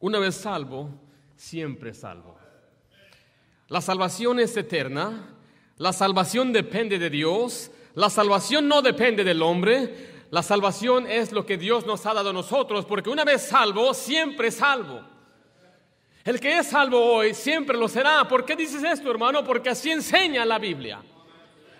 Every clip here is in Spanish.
Una vez salvo, siempre salvo. La salvación es eterna, la salvación depende de Dios, la salvación no depende del hombre, la salvación es lo que Dios nos ha dado a nosotros, porque una vez salvo, siempre salvo. El que es salvo hoy siempre lo será. ¿Por qué dices esto, hermano? Porque así enseña la Biblia.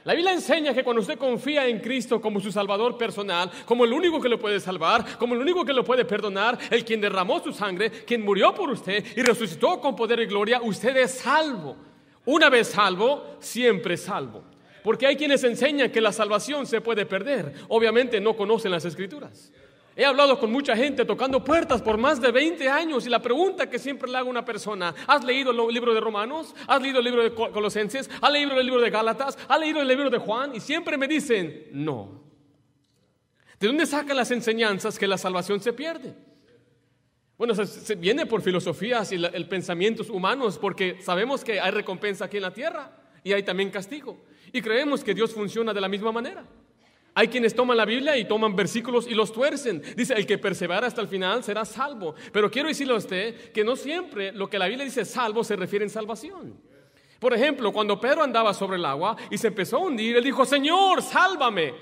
La Biblia enseña que cuando usted confía en Cristo como su Salvador personal, como el único que lo puede salvar, como el único que lo puede perdonar, el quien derramó su sangre, quien murió por usted y resucitó con poder y gloria, usted es salvo. Una vez salvo, siempre salvo. Porque hay quienes enseñan que la salvación se puede perder. Obviamente no conocen las escrituras. He hablado con mucha gente tocando puertas por más de 20 años y la pregunta que siempre le hago a una persona, ¿has leído el libro de Romanos? ¿Has leído el libro de Colosenses? ¿Has leído el libro de Gálatas? ¿Has leído el libro de Juan? Y siempre me dicen, no. ¿De dónde sacan las enseñanzas que la salvación se pierde? Bueno, se, viene por filosofías y el pensamientos humanos porque sabemos que hay recompensa aquí en la tierra y hay también castigo. Y creemos que Dios funciona de la misma manera. Hay quienes toman la Biblia y toman versículos y los tuercen. Dice, el que persevera hasta el final será salvo. Pero quiero decirle a usted que no siempre lo que la Biblia dice salvo se refiere en salvación. Por ejemplo, cuando Pedro andaba sobre el agua y se empezó a hundir, él dijo, Señor, sálvame.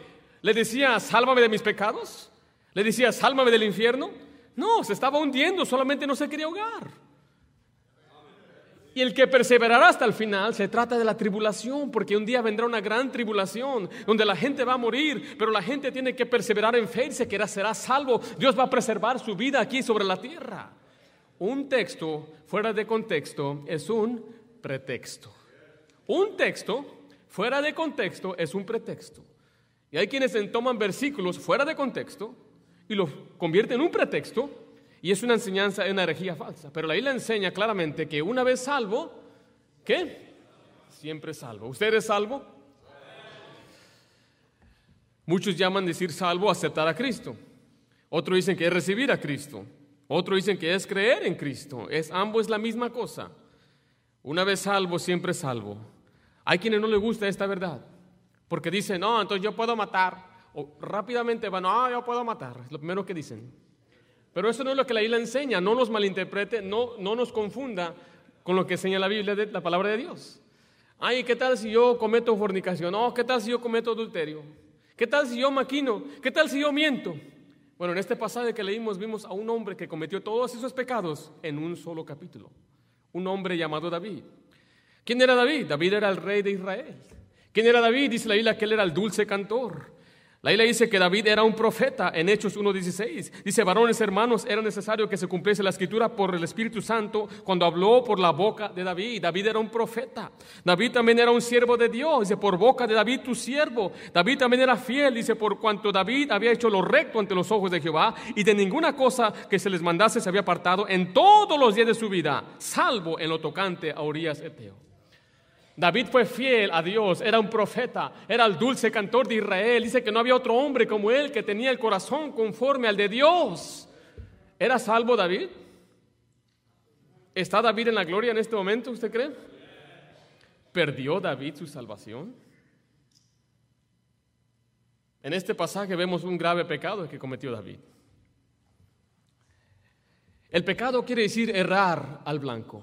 Le decía, sálvame de mis pecados. Le decía, sálvame del infierno. No, se estaba hundiendo, solamente no se quería ahogar. Y el que perseverará hasta el final se trata de la tribulación, porque un día vendrá una gran tribulación donde la gente va a morir, pero la gente tiene que perseverar en fe y se que será salvo. Dios va a preservar su vida aquí sobre la tierra. Un texto fuera de contexto es un pretexto. Un texto fuera de contexto es un pretexto. Y hay quienes toman versículos fuera de contexto y los convierten en un pretexto y es una enseñanza, es una herejía falsa. Pero la Biblia enseña claramente que una vez salvo, ¿qué? Siempre salvo. ¿Usted es salvo? Muchos llaman decir salvo aceptar a Cristo. Otros dicen que es recibir a Cristo. Otros dicen que es creer en Cristo. Es ambos es la misma cosa. Una vez salvo, siempre salvo. Hay quienes no les gusta esta verdad. Porque dicen, no, entonces yo puedo matar. O rápidamente van, no, yo puedo matar. Es lo primero que dicen. Pero eso no es lo que la Biblia enseña, no nos malinterprete, no, no nos confunda con lo que enseña la Biblia, la palabra de Dios. Ay, ¿qué tal si yo cometo fornicación? Oh, ¿qué tal si yo cometo adulterio? ¿Qué tal si yo maquino? ¿Qué tal si yo miento? Bueno, en este pasaje que leímos vimos a un hombre que cometió todos esos pecados en un solo capítulo. Un hombre llamado David. ¿Quién era David? David era el rey de Israel. ¿Quién era David? Dice la Biblia que él era el dulce cantor. La Biblia dice que David era un profeta en Hechos 1.16. Dice, varones hermanos, era necesario que se cumpliese la escritura por el Espíritu Santo cuando habló por la boca de David. David era un profeta. David también era un siervo de Dios. Dice, por boca de David tu siervo. David también era fiel. Dice, por cuanto David había hecho lo recto ante los ojos de Jehová y de ninguna cosa que se les mandase se había apartado en todos los días de su vida, salvo en lo tocante a Urias Eteo. David fue fiel a Dios, era un profeta, era el dulce cantor de Israel. Dice que no había otro hombre como él que tenía el corazón conforme al de Dios. ¿Era salvo David? ¿Está David en la gloria en este momento, usted cree? ¿Perdió David su salvación? En este pasaje vemos un grave pecado que cometió David. El pecado quiere decir errar al blanco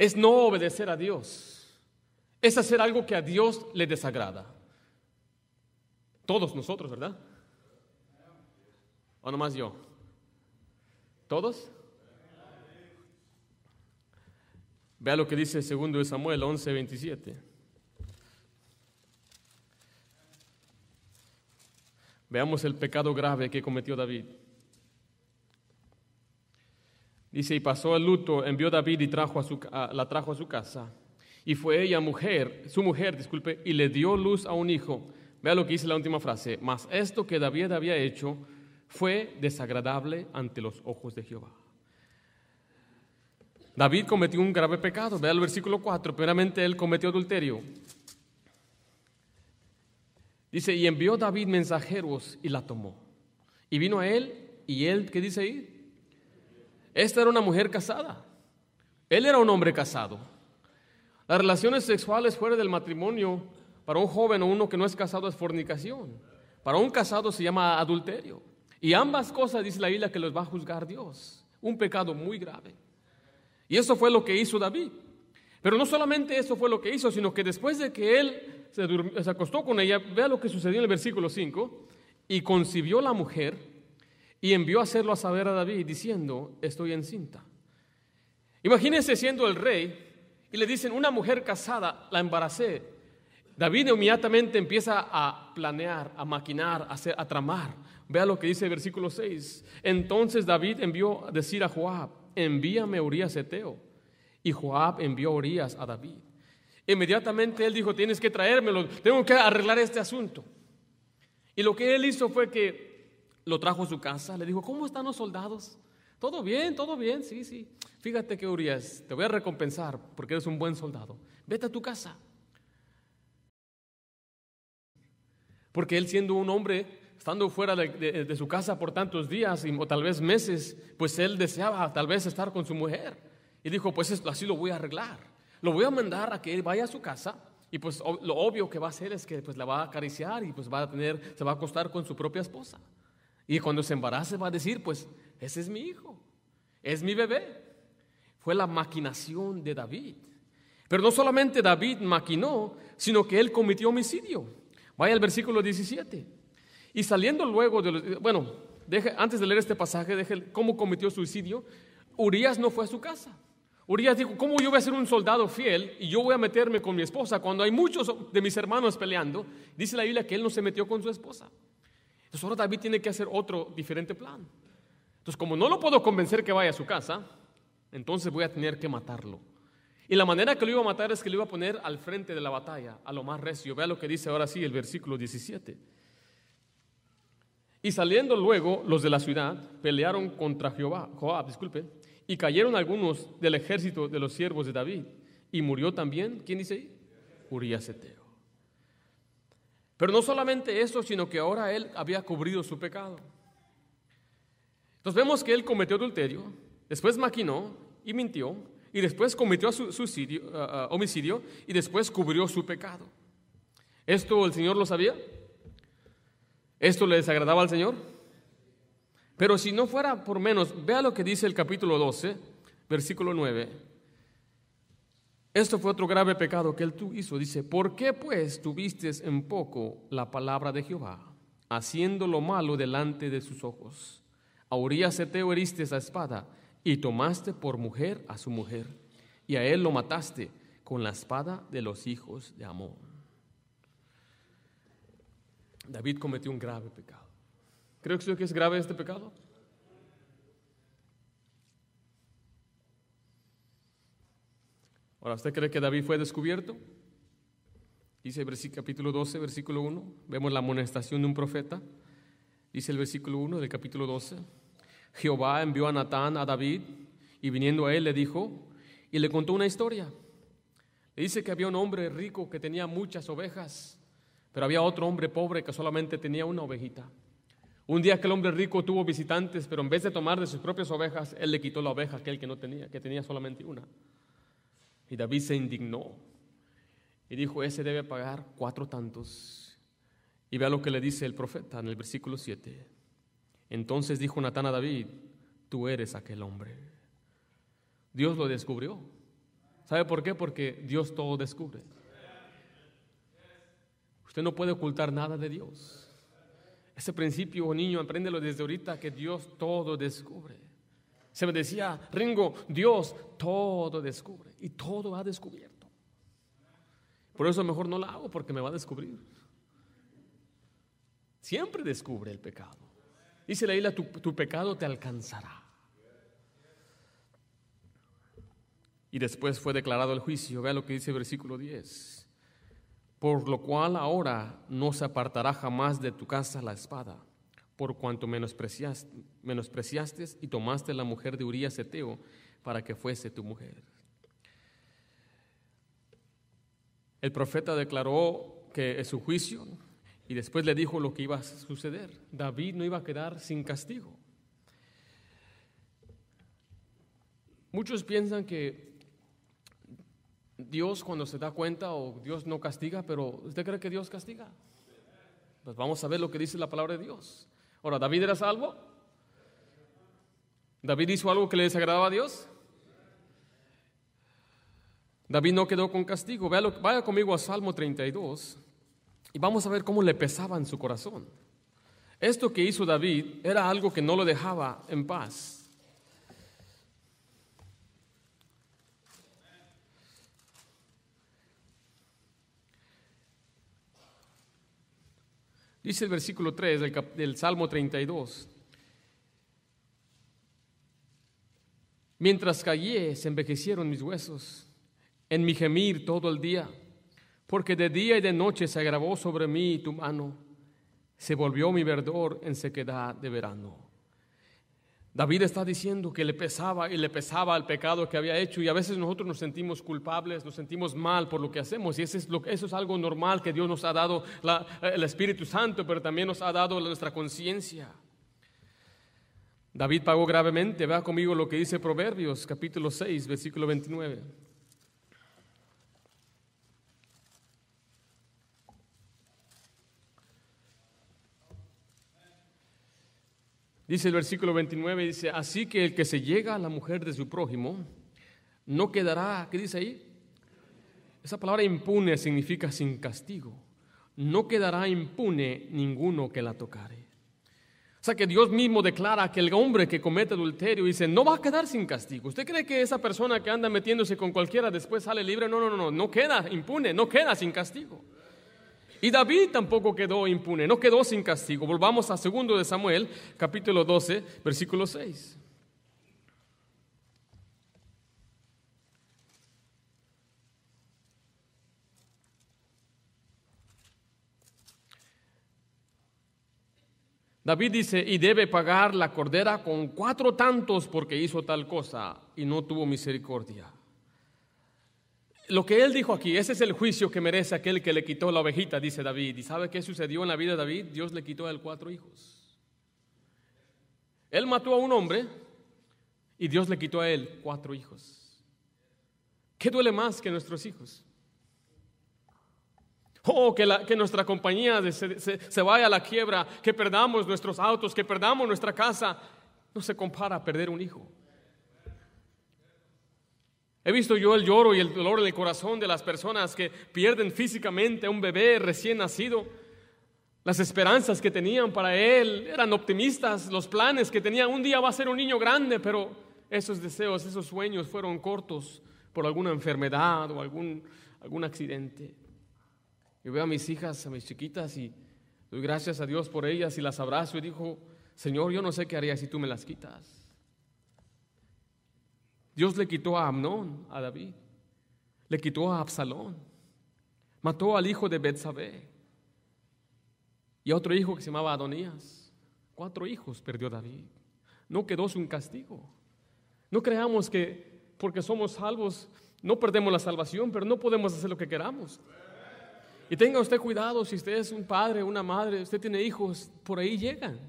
es no obedecer a Dios. Es hacer algo que a Dios le desagrada. Todos nosotros, ¿verdad? ¿O nomás yo? ¿Todos? Vea lo que dice segundo de Samuel 11, 27. Veamos el pecado grave que cometió David. Dice, y pasó el luto, envió David y trajo a su, la trajo a su casa. Y fue ella mujer, su mujer, disculpe, y le dio luz a un hijo. Vea lo que dice la última frase. Mas esto que David había hecho fue desagradable ante los ojos de Jehová. David cometió un grave pecado. Vea el versículo 4. Primeramente él cometió adulterio. Dice, y envió David mensajeros y la tomó. Y vino a él, y él, ¿qué dice ahí? Esta era una mujer casada. Él era un hombre casado. Las relaciones sexuales fuera del matrimonio para un joven o uno que no es casado es fornicación. Para un casado se llama adulterio. Y ambas cosas dice la Biblia que los va a juzgar Dios. un pecado muy grave. Y eso fue lo que hizo David. Pero no solamente eso fue lo que hizo, sino que después de que él se, acostó con ella, vea lo que sucedió en el versículo 5, y concibió la mujer y envió a hacerlo a saber a David diciendo, estoy encinta. Imagínense siendo el rey y le dicen, una mujer casada, la embaracé. David inmediatamente empieza a planear, a maquinar, a, hacer, a tramar. Vea lo que dice el versículo 6. Entonces David envió a decir a Joab, envíame a Urias Eteo. Y Joab envió a Urias a David. Inmediatamente él dijo, tienes que traérmelo, tengo que arreglar este asunto. Y lo que él hizo fue que lo trajo a su casa, le dijo, ¿cómo están los soldados? Todo bien, todo bien, sí, sí. Fíjate que Urias, te voy a recompensar porque eres un buen soldado. Vete a tu casa. Porque él siendo un hombre, estando fuera de, su casa por tantos días o tal vez meses, pues él deseaba tal vez estar con su mujer. Y dijo, pues así lo voy a arreglar. Lo voy a mandar a que él vaya a su casa y pues lo obvio que va a hacer es que pues la va a acariciar y pues va a tener, se va a acostar con su propia esposa. Y cuando se embarace va a decir, pues ese es mi hijo, es mi bebé. Fue la maquinación de David. Pero no solamente David maquinó, sino que él cometió homicidio. Vaya al versículo 17. Y saliendo luego de los, bueno, antes de leer este pasaje, deje cómo cometió suicidio. Urias no fue a su casa. Urias dijo, ¿cómo yo voy a ser un soldado fiel y yo voy a meterme con mi esposa cuando hay muchos de mis hermanos peleando? Dice la Biblia que él no se metió con su esposa. Entonces ahora David tiene que hacer otro diferente plan. Entonces como no lo puedo convencer que vaya a su casa, entonces voy a tener que matarlo. Y la manera que lo iba a matar es que lo iba a poner al frente de la batalla, a lo más recio. Vea lo que dice ahora sí el versículo 17. Y saliendo luego los de la ciudad pelearon contra Jehová, Joab, disculpe, y cayeron algunos del ejército de los siervos de David. Y murió también, ¿quién dice ahí? Urias Eteo. Pero no solamente eso, sino que ahora él había cubrido su pecado. Entonces vemos que él cometió adulterio, después maquinó y mintió, y después cometió suicidio, uh, uh, homicidio, y después cubrió su pecado. ¿Esto el Señor lo sabía? ¿Esto le desagradaba al Señor? Pero si no fuera por menos, vea lo que dice el capítulo 12, versículo 9. Esto fue otro grave pecado que él hizo. Dice, ¿por qué pues tuviste en poco la palabra de Jehová, haciendo lo malo delante de sus ojos? A Urias Eteo heriste esa espada y tomaste por mujer a su mujer, y a él lo mataste con la espada de los hijos de Amón. David cometió un grave pecado. ¿Creo que es grave este pecado? Ahora, ¿usted cree que David fue descubierto? Dice el capítulo 12, versículo 1. Vemos la amonestación de un profeta. Dice el versículo 1 del capítulo 12. Jehová envió a Natán a David y viniendo a él le dijo y le contó una historia. Le dice que había un hombre rico que tenía muchas ovejas, pero había otro hombre pobre que solamente tenía una ovejita. Un día aquel hombre rico tuvo visitantes, pero en vez de tomar de sus propias ovejas, él le quitó la oveja a aquel que no tenía, que tenía solamente una. Y David se indignó y dijo, ese debe pagar cuatro tantos. Y vea lo que le dice el profeta en el versículo 7. Entonces dijo Natán a David, tú eres aquel hombre. Dios lo descubrió. ¿Sabe por qué? Porque Dios todo descubre. Usted no puede ocultar nada de Dios. Ese principio, niño, apréndelo desde ahorita que Dios todo descubre. Se me decía, Ringo, Dios todo descubre y todo ha descubierto. Por eso mejor no lo hago porque me va a descubrir. Siempre descubre el pecado. Dice la isla, tu, tu pecado te alcanzará. Y después fue declarado el juicio. Vea lo que dice el versículo 10. Por lo cual ahora no se apartará jamás de tu casa la espada, por cuanto menospreciaste, menospreciaste y tomaste la mujer de Urías Eteo para que fuese tu mujer. El profeta declaró que es su juicio y después le dijo lo que iba a suceder. David no iba a quedar sin castigo. Muchos piensan que Dios cuando se da cuenta o Dios no castiga, pero ¿usted cree que Dios castiga? Pues vamos a ver lo que dice la palabra de Dios. Ahora, ¿David era salvo? ¿David hizo algo que le desagradaba a Dios? David no quedó con castigo. Vaya conmigo a Salmo 32 y vamos a ver cómo le pesaba en su corazón. Esto que hizo David era algo que no lo dejaba en paz. Dice el versículo 3 del, del, Salmo 32. Mientras callé, se envejecieron mis huesos, en mi gemir todo el día, porque de día y de noche se agravó sobre mí tu mano, se volvió mi verdor en sequedad de verano. David está diciendo que le pesaba y le pesaba el pecado que había hecho y a veces nosotros nos sentimos culpables, nos sentimos mal por lo que hacemos y eso es, lo, es algo normal que Dios nos ha dado el Espíritu Santo, pero también nos ha dado nuestra conciencia. David pagó gravemente, vea conmigo lo que dice Proverbios capítulo 6, versículo 29. Dice el versículo 29, dice, así que el que se llega a la mujer de su prójimo, no quedará, ¿qué dice ahí? Esa palabra impune significa sin castigo. No quedará impune ninguno que la tocare. O sea que Dios mismo declara que el hombre que comete adulterio dice, no va a quedar sin castigo. ¿Usted cree que esa persona que anda metiéndose con cualquiera después sale libre? No, no, no, no, no queda impune, no queda sin castigo. Y David tampoco quedó impune, no quedó sin castigo. Volvamos a 2 de Samuel, capítulo 12, versículo 6. David dice, y debe pagar la cordera con cuatro tantos porque hizo tal cosa y no tuvo misericordia lo que él dijo aquí, ese es el juicio que merece aquel que le quitó la ovejita, dice David. ¿Y sabe qué sucedió en la vida de David? Dios le quitó a él cuatro hijos. Él mató a un hombre y Dios le quitó a él cuatro hijos. ¿Qué duele más que nuestros hijos? Oh, que, nuestra compañía se, se vaya a la quiebra, que perdamos nuestros autos, que perdamos nuestra casa. No se compara a perder un hijo. He visto yo el lloro y el dolor en el corazón de las personas que pierden físicamente a un bebé recién nacido. Las esperanzas que tenían para él eran optimistas, los planes que tenían, un día va a ser un niño grande, pero esos deseos, esos sueños fueron cortos por alguna enfermedad o algún, algún accidente. Yo veo a mis hijas, a mis chiquitas y doy gracias a Dios por ellas y las abrazo y digo, Señor, yo no sé qué haría si tú me las quitas. Dios le quitó a Amnón, a David, le quitó a Absalón, mató al hijo de Betsabé y a otro hijo que se llamaba Adonías. Cuatro hijos perdió David. No quedó sin castigo. No creamos que porque somos salvos no perdemos la salvación, pero no podemos hacer lo que queramos. Y tenga usted cuidado si usted es un padre, una madre, usted tiene hijos, por ahí llegan.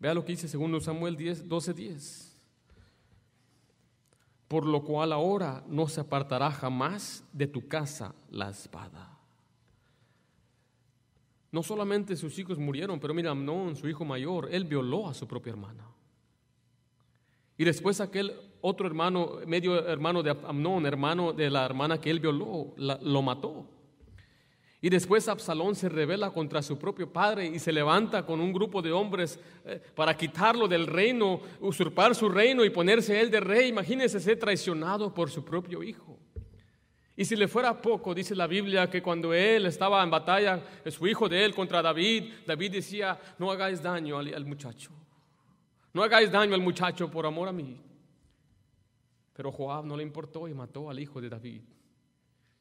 Vea lo que dice segundo Samuel 10, 12, 10. Por lo cual ahora no se apartará jamás de tu casa la espada. No solamente sus hijos murieron, pero mira, Amnón, su hijo mayor, él violó a su propia hermana. Y después aquel otro hermano, medio hermano de Amnón, hermano de la hermana que él violó, lo mató. Y después Absalón se revela contra su propio padre y se levanta con un grupo de hombres eh, para quitarlo del reino, usurpar su reino y ponerse él de rey. Imagínese ser traicionado por su propio hijo. Y si le fuera poco, dice la Biblia que cuando él estaba en batalla, su hijo de él contra David, David decía, no hagáis daño al muchacho. No hagáis daño al muchacho por amor a mí. Pero Joab no le importó y mató al hijo de David.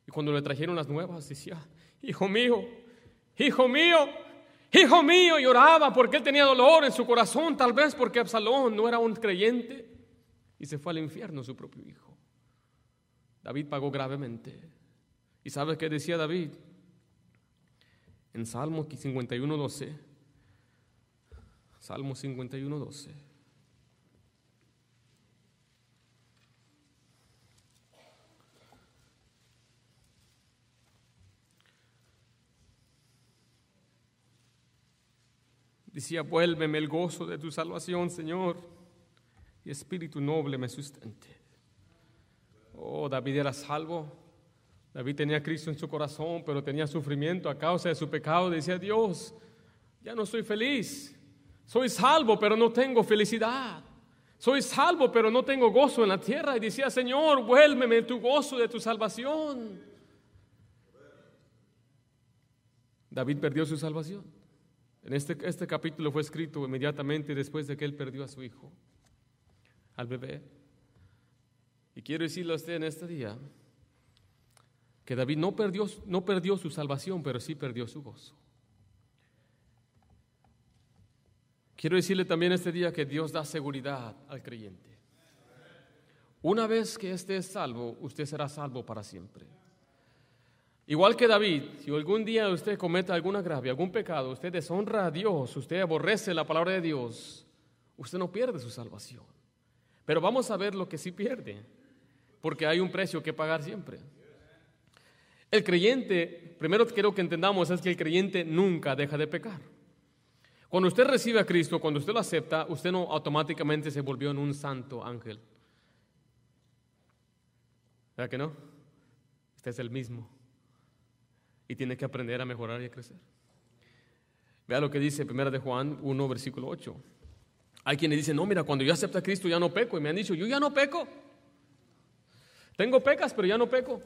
Y cuando le trajeron las nuevas, decía, hijo mío, hijo mío, hijo mío, lloraba porque él tenía dolor en su corazón, tal vez porque Absalón no era un creyente y se fue al infierno su propio hijo. David pagó gravemente. ¿Y sabes qué decía David? En Salmo 51, 12. Salmo 51, 12. Decía, vuélveme el gozo de tu salvación, Señor, y espíritu noble me sustente. Oh, David era salvo. David tenía Cristo en su corazón, pero tenía sufrimiento a causa de su pecado. Decía, Dios, ya no soy feliz. Soy salvo, pero no tengo felicidad. Soy salvo, pero no tengo gozo en la tierra. Y decía, Señor, vuélveme tu gozo de tu salvación. David perdió su salvación. Este, este capítulo fue escrito inmediatamente después de que él perdió a su hijo, al bebé. Y quiero decirle a usted en este día que David no perdió, no perdió su salvación, pero sí perdió su gozo. Quiero decirle también este día que Dios da seguridad al creyente. Una vez que esté es salvo, usted será salvo para siempre. Igual que David, si algún día usted cometa alguna agravio, algún pecado, usted deshonra a Dios, usted aborrece la palabra de Dios, usted no pierde su salvación. Pero vamos a ver lo que sí pierde, porque hay un precio que pagar siempre. El creyente, primero quiero que entendamos es que el creyente nunca deja de pecar. Cuando usted recibe a Cristo, cuando usted lo acepta, usted no automáticamente se volvió en un santo ángel. ¿Verdad que no? Usted es el mismo. Y tiene que aprender a mejorar y a crecer. Vea lo que dice 1 de Juan 1, versículo 8. Hay quienes dicen, no, mira, cuando yo acepto a Cristo ya no peco. Y me han dicho, yo ya no peco. Tengo pecas, pero ya no peco.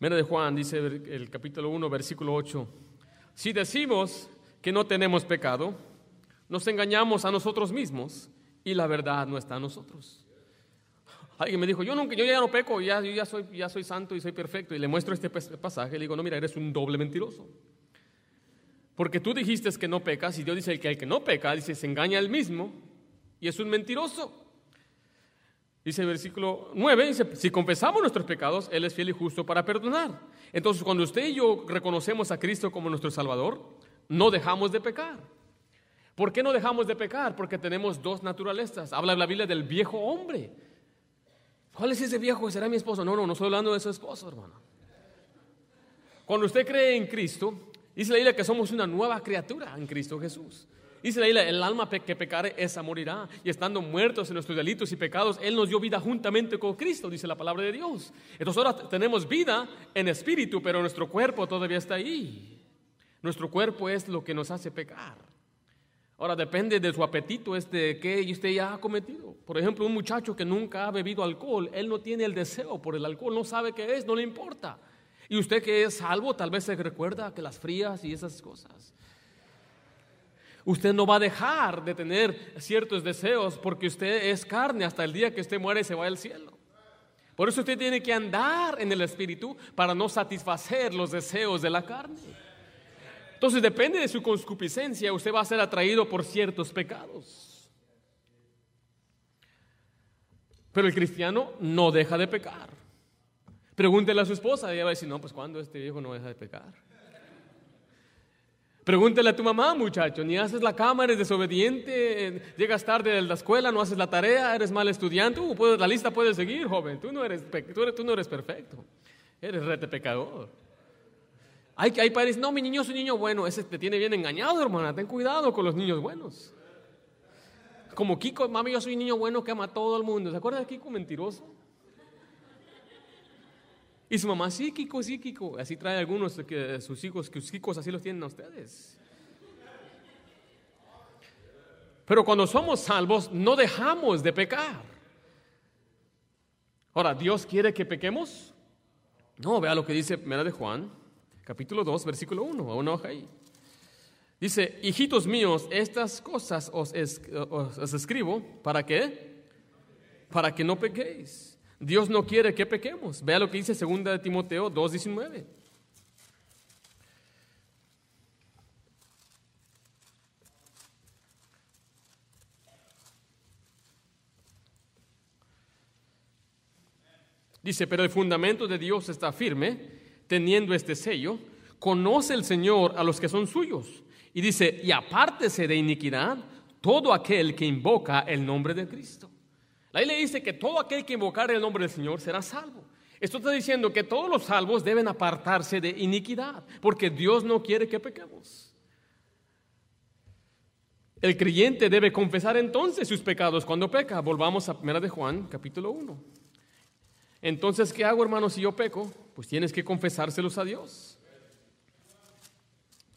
Mira de Juan, dice el capítulo 1, versículo 8. Si decimos que no tenemos pecado, nos engañamos a nosotros mismos y la verdad no está en nosotros. Alguien me dijo, yo, nunca, yo ya no peco, ya, yo ya soy, ya soy santo y soy perfecto. Y le muestro este pasaje y le digo, no, mira, eres un doble mentiroso. Porque tú dijiste que no pecas y Dios dice que el que no peca, dice, se engaña a mismo y es un mentiroso. Dice el versículo 9, dice, si confesamos nuestros pecados, Él es fiel y justo para perdonar. Entonces, cuando usted y yo reconocemos a Cristo como nuestro Salvador, no dejamos de pecar. ¿Por qué no dejamos de pecar? Porque tenemos dos naturalezas. Habla la Biblia del viejo hombre. ¿Cuál es ese viejo? ¿Será mi esposo? No, no, no estoy hablando de su esposo, hermano. Cuando usted cree en Cristo, dice la Biblia que somos una nueva criatura en Cristo Jesús. Dice la el alma que pecare, esa morirá. Y estando muertos en nuestros delitos y pecados, Él nos dio vida juntamente con Cristo, dice la palabra de Dios. Entonces ahora tenemos vida en espíritu, pero nuestro cuerpo todavía está ahí. Nuestro cuerpo es lo que nos hace pecar. Ahora depende de su apetito, es de qué usted ya ha cometido. Por ejemplo, un muchacho que nunca ha bebido alcohol, él no tiene el deseo por el alcohol, no sabe qué es, no le importa. Y usted que es salvo, tal vez se recuerda que las frías y esas cosas. Usted no va a dejar de tener ciertos deseos porque usted es carne hasta el día que usted muere se va al cielo. Por eso usted tiene que andar en el Espíritu para no satisfacer los deseos de la carne. Entonces depende de su concupiscencia, usted va a ser atraído por ciertos pecados. Pero el cristiano no deja de pecar. Pregúntele a su esposa, ella va a decir, no, pues cuando este viejo no deja de pecar. Pregúntele a tu mamá, muchacho, ni haces la cama, eres desobediente, llegas tarde de la escuela, no haces la tarea, eres mal estudiante. Uh, la lista puede seguir, joven. Tú no eres, eres, tú no eres perfecto. Eres rete pecador. Hay, hay padres, no, mi niño es un niño bueno. Ese te tiene bien engañado, hermana. Ten cuidado con los niños buenos. Como Kiko, mami, yo soy un niño bueno que ama a todo el mundo. ¿Se acuerdan de Kiko mentiroso? Y su mamá, sí, Kiko, sí, Kiko. Así trae algunos de sus hijos, que sus hijos así los tienen a ustedes. Pero cuando somos salvos, no dejamos de pecar. Ahora, ¿Dios quiere que pequemos? No, vea lo que dice Primera de Juan, capítulo 2, versículo 1, a una hoja ahí. Dice, hijitos míos, estas cosas os, os escribo, ¿para qué? Para que no pequéis. Dios no quiere que pequemos. Vea lo que dice 2 de Timoteo 2:19. Dice, pero el fundamento de Dios está firme, teniendo este sello, conoce el Señor a los que son suyos. Y dice, y apártese de iniquidad todo aquel que invoca el nombre de Cristo. La le dice que todo aquel que invocar el nombre del Señor será salvo. Esto está diciendo que todos los salvos deben apartarse de iniquidad, porque Dios no quiere que pequemos. El creyente debe confesar entonces sus pecados cuando peca. Volvamos a 1 de Juan, capítulo 1. Entonces, ¿qué hago, hermano, si yo peco? Pues tienes que confesárselos a Dios.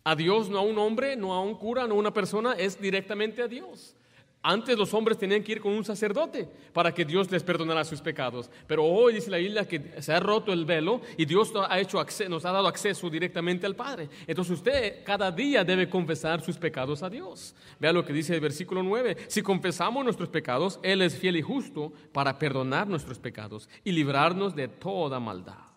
A Dios, no a un hombre, no a un cura, no a una persona, es directamente a Dios. Antes los hombres tenían que ir con un sacerdote para que Dios les perdonara sus pecados. Pero hoy dice la Biblia que se ha roto el velo y Dios ha hecho nos ha dado acceso directamente al Padre. Entonces usted cada día debe confesar sus pecados a Dios. Vea lo que dice el versículo 9. Si confesamos nuestros pecados, Él es fiel y justo para perdonar nuestros pecados y librarnos de toda maldad.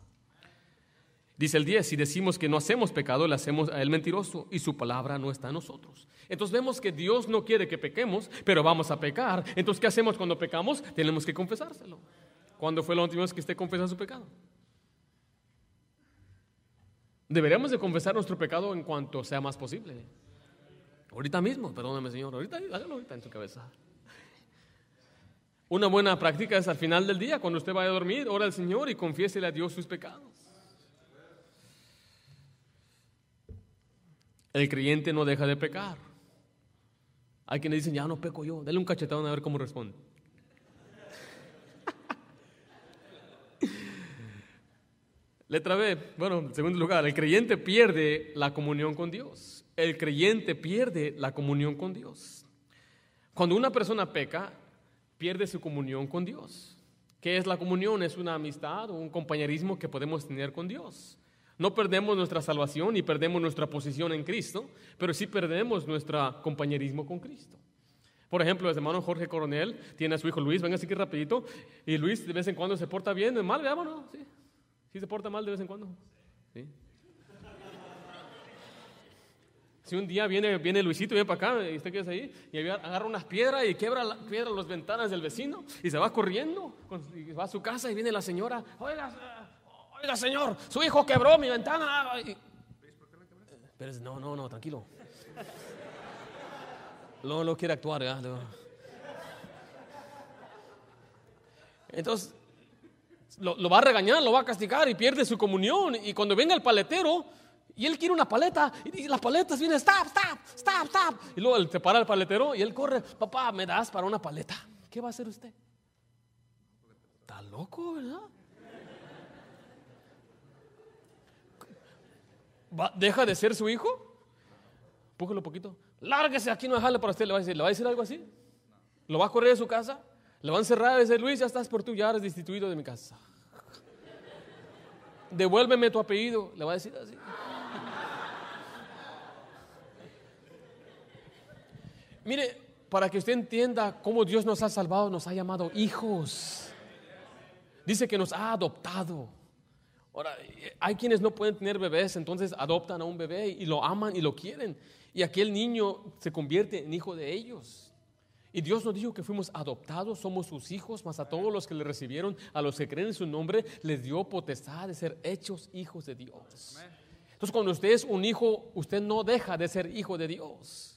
Dice el 10, si decimos que no hacemos pecado, le hacemos a él mentiroso y su palabra no está en nosotros. Entonces vemos que Dios no quiere que pequemos, pero vamos a pecar. Entonces, ¿qué hacemos cuando pecamos? Tenemos que confesárselo. ¿Cuándo fue la última vez que usted confesó su pecado? Deberíamos de confesar nuestro pecado en cuanto sea más posible. Ahorita mismo, perdóname Señor, ahorita, hágalo ahorita en su cabeza. Una buena práctica es al final del día, cuando usted vaya a dormir, ora al Señor y confiésele a Dios sus pecados. El creyente no deja de pecar. Hay quienes dicen, ya no peco yo, dale un cachetón a ver cómo responde. Letra B, bueno, en segundo lugar, el creyente pierde la comunión con Dios. El creyente pierde la comunión con Dios. Cuando una persona peca, pierde su comunión con Dios. ¿Qué es la comunión? Es una amistad o un compañerismo que podemos tener con Dios. No perdemos nuestra salvación y perdemos nuestra posición en Cristo, pero sí perdemos nuestro compañerismo con Cristo. Por ejemplo, el hermano Jorge Coronel tiene a su hijo Luis, venga así que rapidito, y Luis de vez en cuando se porta bien, mal, veámonos, sí. Sí se porta mal de vez en cuando. Sí. Si un día viene, viene Luisito, viene para acá, y usted queda ahí, y agarra unas piedras y quiebra, la, quiebra las ventanas del vecino, y se va corriendo, y va a su casa y viene la señora, oiga, Oiga, señor, su hijo quebró mi ventana. Pero no, no, no, tranquilo. No, no quiere actuar, ¿ya? Entonces, lo, lo, va a regañar, lo va a castigar y pierde su comunión. Y cuando venga el paletero y él quiere una paleta, y las paletas vienen, stop, stop, stop, stop. Y luego él te para el paletero y él corre, papá, ¿me das para una paleta? ¿Qué va a hacer usted? Está loco, ¿verdad? ¿Deja de ser su hijo? Pújalo un poquito. Lárguese, aquí no dejarle para usted. ¿Le va, a decir, ¿Le va a decir algo así? ¿Lo va a correr de su casa? ¿Le va a encerrar decir, Luis, ya estás por tú, ya eres destituido de mi casa? Devuélveme tu apellido. Le va a decir así. Mire, para que usted entienda cómo Dios nos ha salvado, nos ha llamado hijos. Dice que nos ha adoptado. Ahora, hay quienes no pueden tener bebés, entonces adoptan a un bebé y lo aman y lo quieren. Y aquel niño se convierte en hijo de ellos. Y Dios nos dijo que fuimos adoptados, somos sus hijos, más a todos los que le recibieron, a los que creen en su nombre, les dio potestad de ser hechos hijos de Dios. Entonces, cuando usted es un hijo, usted no deja de ser hijo de Dios.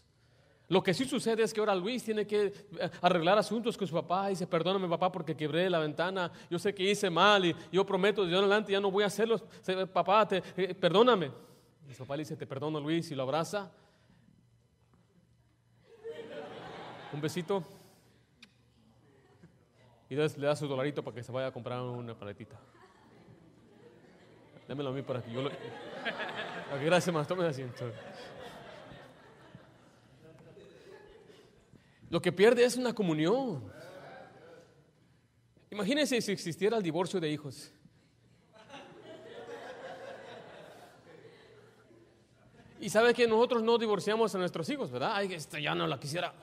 Lo que sí sucede es que ahora Luis tiene que eh, arreglar asuntos con su papá y dice, perdóname papá porque quebré la ventana, yo sé que hice mal y yo prometo de adelante ya no voy a hacerlo, papá, te, eh, perdóname. Y su papá le dice, te perdono Luis y lo abraza. Un besito. Y le da su dolarito para que se vaya a comprar una paletita. Démelo a mí para que yo lo... Gracias, más, tome asiento. Lo que pierde es una comunión. Imagínense si existiera el divorcio de hijos. Y sabe que nosotros no divorciamos a nuestros hijos, ¿verdad? Ay, esto ya no la quisiera.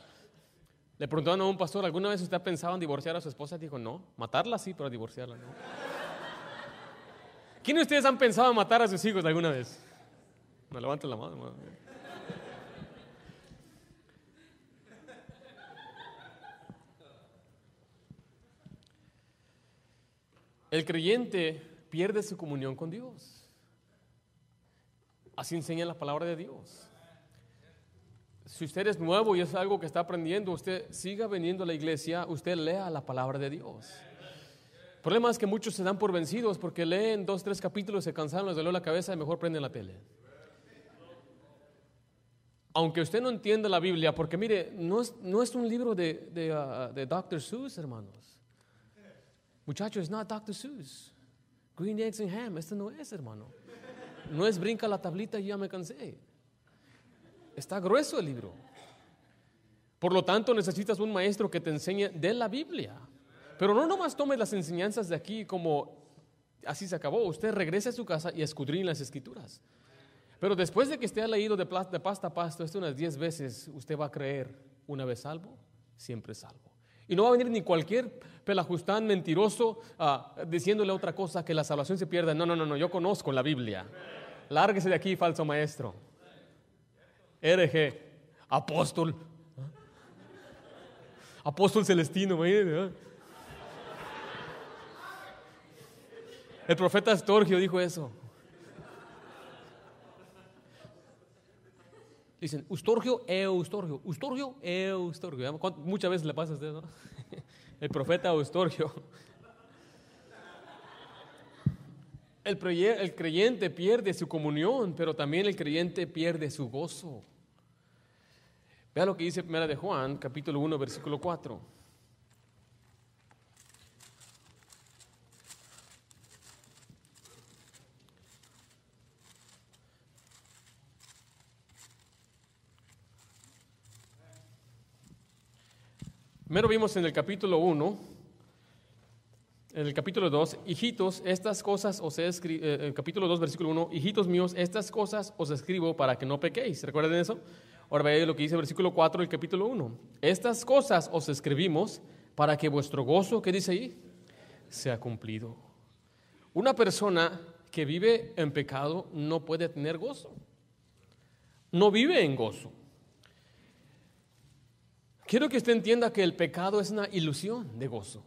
Le preguntaron a un pastor, ¿alguna vez usted ha pensado en divorciar a su esposa? Dijo, no, matarla sí, pero divorciarla no. ¿Quiénes de ustedes han pensado en matar a sus hijos alguna vez? Me levanten la mano. El creyente pierde su comunión con Dios. Así enseña la palabra de Dios. Si usted es nuevo y es algo que está aprendiendo, usted siga viniendo a la iglesia, usted lea la palabra de Dios. problema es que muchos se dan por vencidos porque leen dos, tres capítulos, se cansaron, les dolió la cabeza y mejor prenden la tele. Aunque usted no entienda la Biblia, porque mire, no es, no es un libro de, de, uh, de Dr. Seuss, hermanos. Muchachos, no Dr. Seuss. Green Eggs and Ham, este no es, hermano. No es brinca la tablita y ya me cansé. Está grueso el libro. Por lo tanto, necesitas un maestro que te enseñe de la Biblia. Pero no nomás tome las enseñanzas de aquí como así se acabó. Usted regrese a su casa y escudriñe las escrituras. Pero después de que usted ha leído de, de pasta a pasta esto unas 10 veces, usted va a creer, una vez salvo, siempre salvo. Y no va a venir ni cualquier pelajustán mentiroso ah, diciéndole otra cosa que la salvación se pierda. No, no, no, no, yo conozco la Biblia. Lárguese de aquí, falso maestro. RG, apóstol, apóstol celestino. El profeta Astorgio dijo eso. Dicen, Ustorgio, Eustorgio, Ustorgio, Eustorgio. Muchas veces le pasa a usted, ¿no? El profeta Eustorgio. El, el creyente pierde su comunión, pero también el creyente pierde su gozo. Vea lo que dice Primera de Juan, capítulo 1, versículo 4. Primero vimos en el capítulo 1, en el capítulo 2, hijitos, estas cosas os he escrito, eh, el capítulo 2, versículo 1, hijitos míos, estas cosas os escribo para que no pequéis. ¿Recuerden eso? Ahora veáis lo que dice el versículo 4 del capítulo 1. Estas cosas os escribimos para que vuestro gozo, ¿qué dice ahí? Sea cumplido. Una persona que vive en pecado no puede tener gozo. No vive en gozo. Quiero que usted entienda que el pecado es una ilusión de gozo.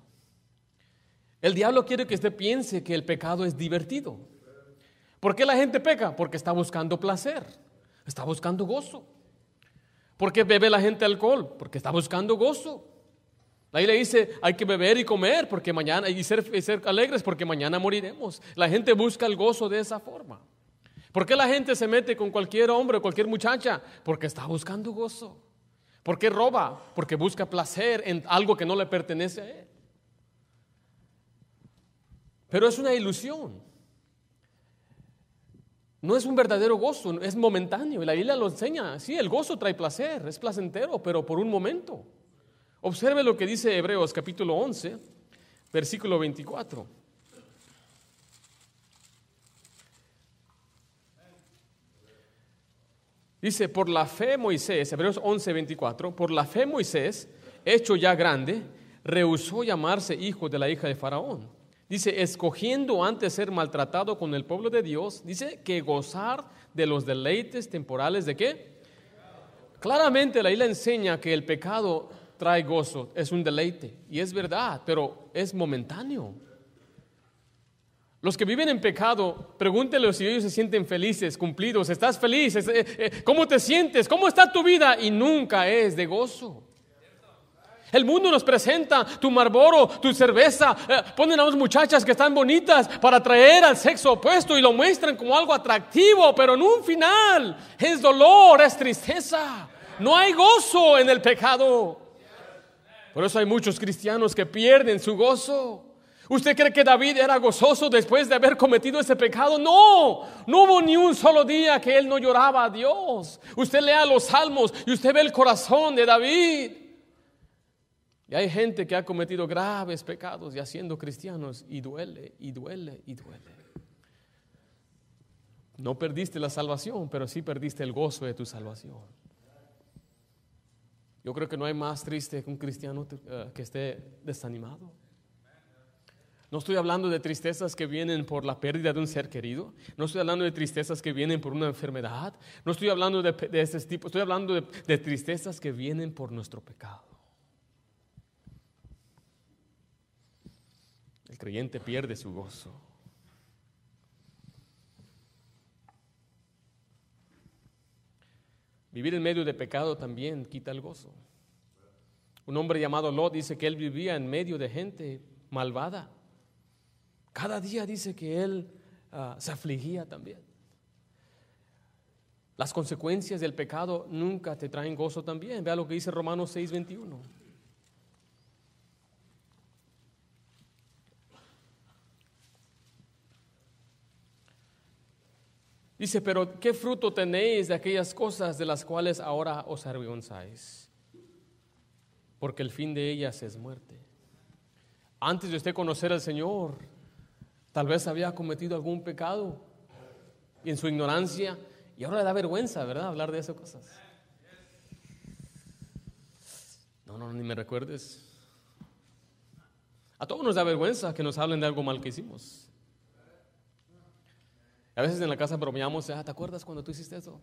El diablo quiere que usted piense que el pecado es divertido. ¿Por qué la gente peca? Porque está buscando placer, está buscando gozo. ¿Por qué bebe la gente alcohol? Porque está buscando gozo. Ahí le dice, hay que beber y comer porque mañana y ser, y ser alegres porque mañana moriremos. La gente busca el gozo de esa forma. ¿Por qué la gente se mete con cualquier hombre o cualquier muchacha? Porque está buscando gozo. ¿Por qué roba? Porque busca placer en algo que no le pertenece a él. Pero es una ilusión. No es un verdadero gozo, es momentáneo. Y la Biblia lo enseña. Sí, el gozo trae placer, es placentero, pero por un momento. Observe lo que dice Hebreos capítulo 11, versículo 24. Dice, por la fe Moisés, Hebreos 11, 24, por la fe Moisés, hecho ya grande, rehusó llamarse hijo de la hija de Faraón. Dice, escogiendo antes ser maltratado con el pueblo de Dios, dice que gozar de los deleites temporales de qué? Claramente la isla enseña que el pecado trae gozo, es un deleite, y es verdad, pero es momentáneo. Los que viven en pecado, pregúntele si ellos se sienten felices, cumplidos. ¿Estás feliz? Eh, eh, ¿Cómo te sientes? ¿Cómo está tu vida? Y nunca es de gozo. El mundo nos presenta tu marboro, tu cerveza. Eh, ponen a dos muchachas que están bonitas para atraer al sexo opuesto y lo muestran como algo atractivo, pero en un final es dolor, es tristeza. No hay gozo en el pecado. Por eso hay muchos cristianos que pierden su gozo. ¿Usted cree que David era gozoso después de haber cometido ese pecado? No, no hubo ni un solo día que él no lloraba a Dios. Usted lea los salmos y usted ve el corazón de David. Y hay gente que ha cometido graves pecados y haciendo cristianos y duele y duele y duele. No perdiste la salvación, pero sí perdiste el gozo de tu salvación. Yo creo que no hay más triste que un cristiano eh, que esté desanimado. No estoy hablando de tristezas que vienen por la pérdida de un ser querido. No estoy hablando de tristezas que vienen por una enfermedad. No estoy hablando de, ese tipo. Estoy hablando de, tristezas que vienen por nuestro pecado. El creyente pierde su gozo. Vivir en medio de pecado también quita el gozo. Un hombre llamado Lot dice que él vivía en medio de gente malvada. Cada día dice que él ah, se afligía también. Las consecuencias del pecado nunca te traen gozo también. Vea lo que dice Romanos 6:21. Dice, pero ¿qué fruto tenéis de aquellas cosas de las cuales ahora os avergonzáis? Porque el fin de ellas es muerte. Antes de usted conocer al Señor, tal vez había cometido algún pecado y en su ignorancia, y ahora le da vergüenza, ¿verdad? Hablar de esas cosas. No, no, ni me recuerdes. A todos nos da vergüenza que nos hablen de algo mal que hicimos. A veces en la casa bromeamos, ah, ¿te acuerdas cuando tú hiciste eso?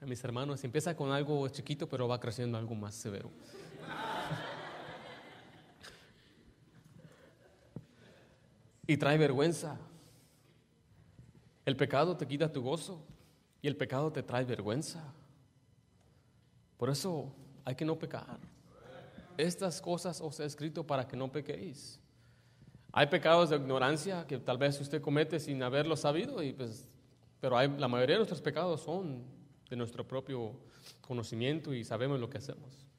A mis hermanos, empieza con algo chiquito, pero va creciendo algo más severo. Y trae vergüenza. El pecado te quita tu gozo y el pecado te trae vergüenza. Por eso hay que no pecar. Estas cosas os he escrito para que no pequéis. Hay pecados de ignorancia que tal vez usted comete sin haberlo sabido, y pues, pero hay, la mayoría de nuestros pecados son de nuestro propio conocimiento y sabemos lo que hacemos.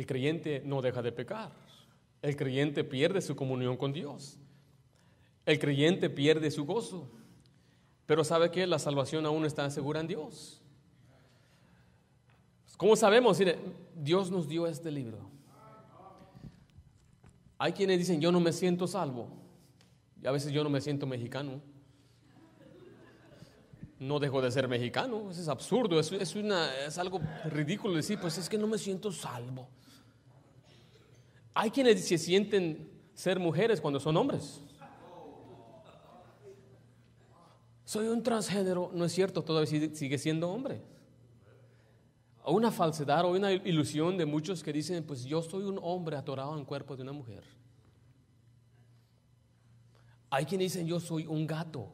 El creyente no deja de pecar. El creyente pierde su comunión con Dios. El creyente pierde su gozo. Pero sabe que la salvación aún está segura en Dios. ¿Cómo sabemos? Dios nos dio este libro. Hay quienes dicen, yo no me siento salvo. Y a veces yo no me siento mexicano. No dejo de ser mexicano. Eso es absurdo. Es, una, es algo ridículo decir, pues es que no me siento salvo. Hay quienes se sienten ser mujeres cuando son hombres. Soy un transgénero. No es cierto, todavía sigue siendo hombre una falsedad o una ilusión de muchos que dicen, pues yo soy un hombre atorado en cuerpo de una mujer. Hay quienes dicen, yo soy un gato.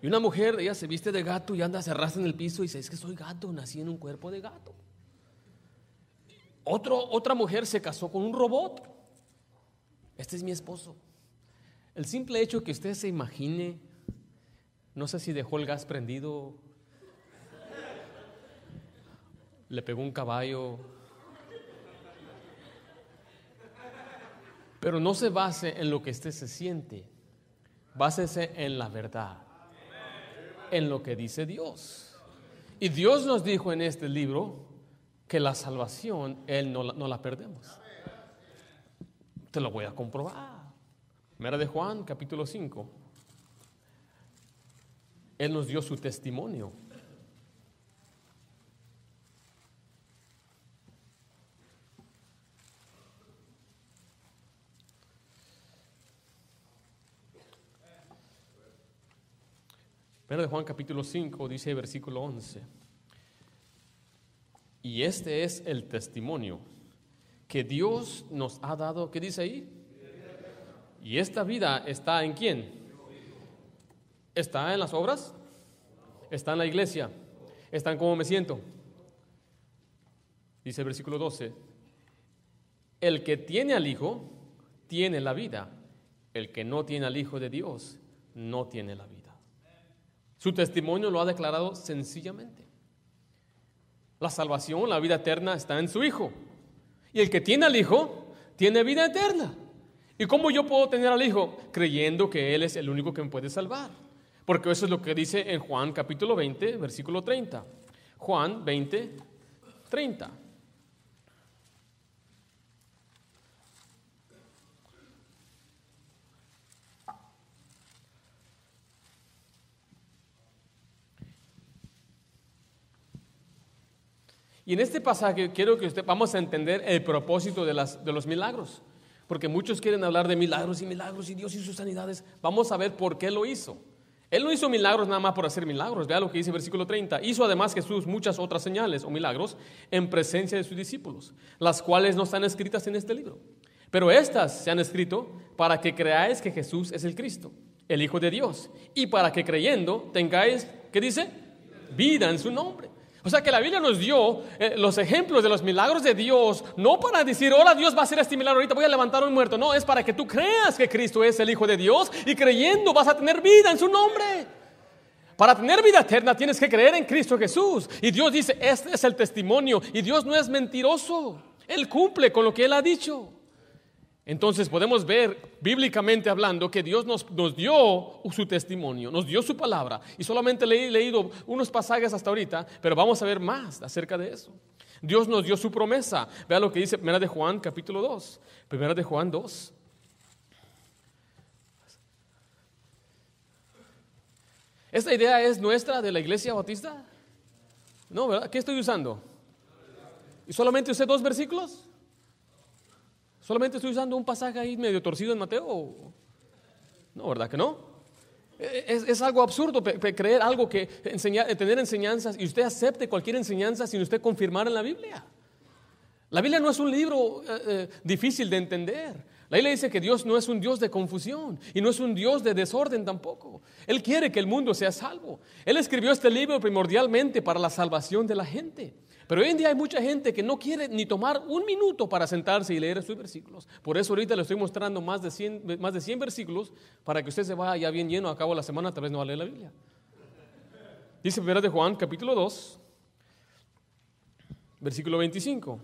Y una mujer, ella se viste de gato y anda, se arrastra en el piso y dice, es que soy gato, nací en un cuerpo de gato. Otro, otra mujer se casó con un robot. Este es mi esposo. El simple hecho que usted se imagine, no sé si dejó el gas prendido le pegó un caballo. Pero no se base en lo que usted se siente, básese en la verdad, en lo que dice Dios. Y Dios nos dijo en este libro que la salvación, Él no la, no la perdemos. Te lo voy a comprobar. Mera de Juan, capítulo 5. Él nos dio su testimonio. de Juan capítulo 5 dice versículo 11. Y este es el testimonio que Dios nos ha dado. ¿Qué dice ahí? Y esta vida está en quién? ¿Está en las obras? ¿Está en la iglesia? ¿Está en cómo me siento? Dice el versículo 12. El que tiene al Hijo tiene la vida. El que no tiene al Hijo de Dios no tiene la vida. Su testimonio lo ha declarado sencillamente. La salvación, la vida eterna está en su Hijo. Y el que tiene al Hijo, tiene vida eterna. ¿Y cómo yo puedo tener al Hijo? Creyendo que Él es el único que me puede salvar. Porque eso es lo que dice en Juan capítulo 20, versículo 30. Juan 20, 30. Y en este pasaje quiero que usted, vamos a entender el propósito de, las, de los milagros. Porque muchos quieren hablar de milagros y milagros y Dios y sus sanidades. Vamos a ver por qué lo hizo. Él no hizo milagros nada más por hacer milagros. Vea lo que dice el versículo 30. Hizo además Jesús muchas otras señales o milagros en presencia de sus discípulos, las cuales no están escritas en este libro. Pero estas se han escrito para que creáis que Jesús es el Cristo, el Hijo de Dios, y para que creyendo tengáis, ¿qué dice? Vida en su nombre. O sea que la Biblia nos dio eh, los ejemplos de los milagros de Dios, no para decir, ahora Dios va a hacer este milagro, ahorita voy a levantar a un muerto. No, es para que tú creas que Cristo es el Hijo de Dios y creyendo vas a tener vida en su nombre. Para tener vida eterna tienes que creer en Cristo Jesús. Y Dios dice, este es el testimonio. Y Dios no es mentiroso. Él cumple con lo que Él ha dicho. Entonces podemos ver bíblicamente hablando que Dios nos, dio su testimonio, nos dio su palabra. Y solamente le he leído unos pasajes hasta ahorita, pero vamos a ver más acerca de eso. Dios nos dio su promesa. Vea lo que dice 1 de Juan capítulo 2. 1 de Juan 2. ¿Esta idea es nuestra de la iglesia bautista? No, ¿verdad? ¿Qué estoy usando? ¿Y solamente usé dos versículos? ¿Solamente estoy usando un pasaje ahí medio torcido en Mateo? No, ¿verdad que no? E, e, es, algo absurdo creer algo que enseñar, tener enseñanzas y usted acepte cualquier enseñanza sin usted confirmar en la Biblia. La Biblia no es un libro eh, eh, difícil de entender. La Biblia dice que Dios no es un Dios de confusión y no es un Dios de desorden tampoco. Él quiere que el mundo sea salvo. Él escribió este libro primordialmente para la salvación de la gente. Pero hoy en día hay mucha gente que no quiere ni tomar un minuto para sentarse y leer estos versículos. Por eso ahorita le estoy mostrando más de 100, más de 100 versículos para que usted se vaya ya bien lleno a cabo de la semana, tal vez no va a leer la Biblia. Dice 1 de Juan, capítulo 2, versículo 25.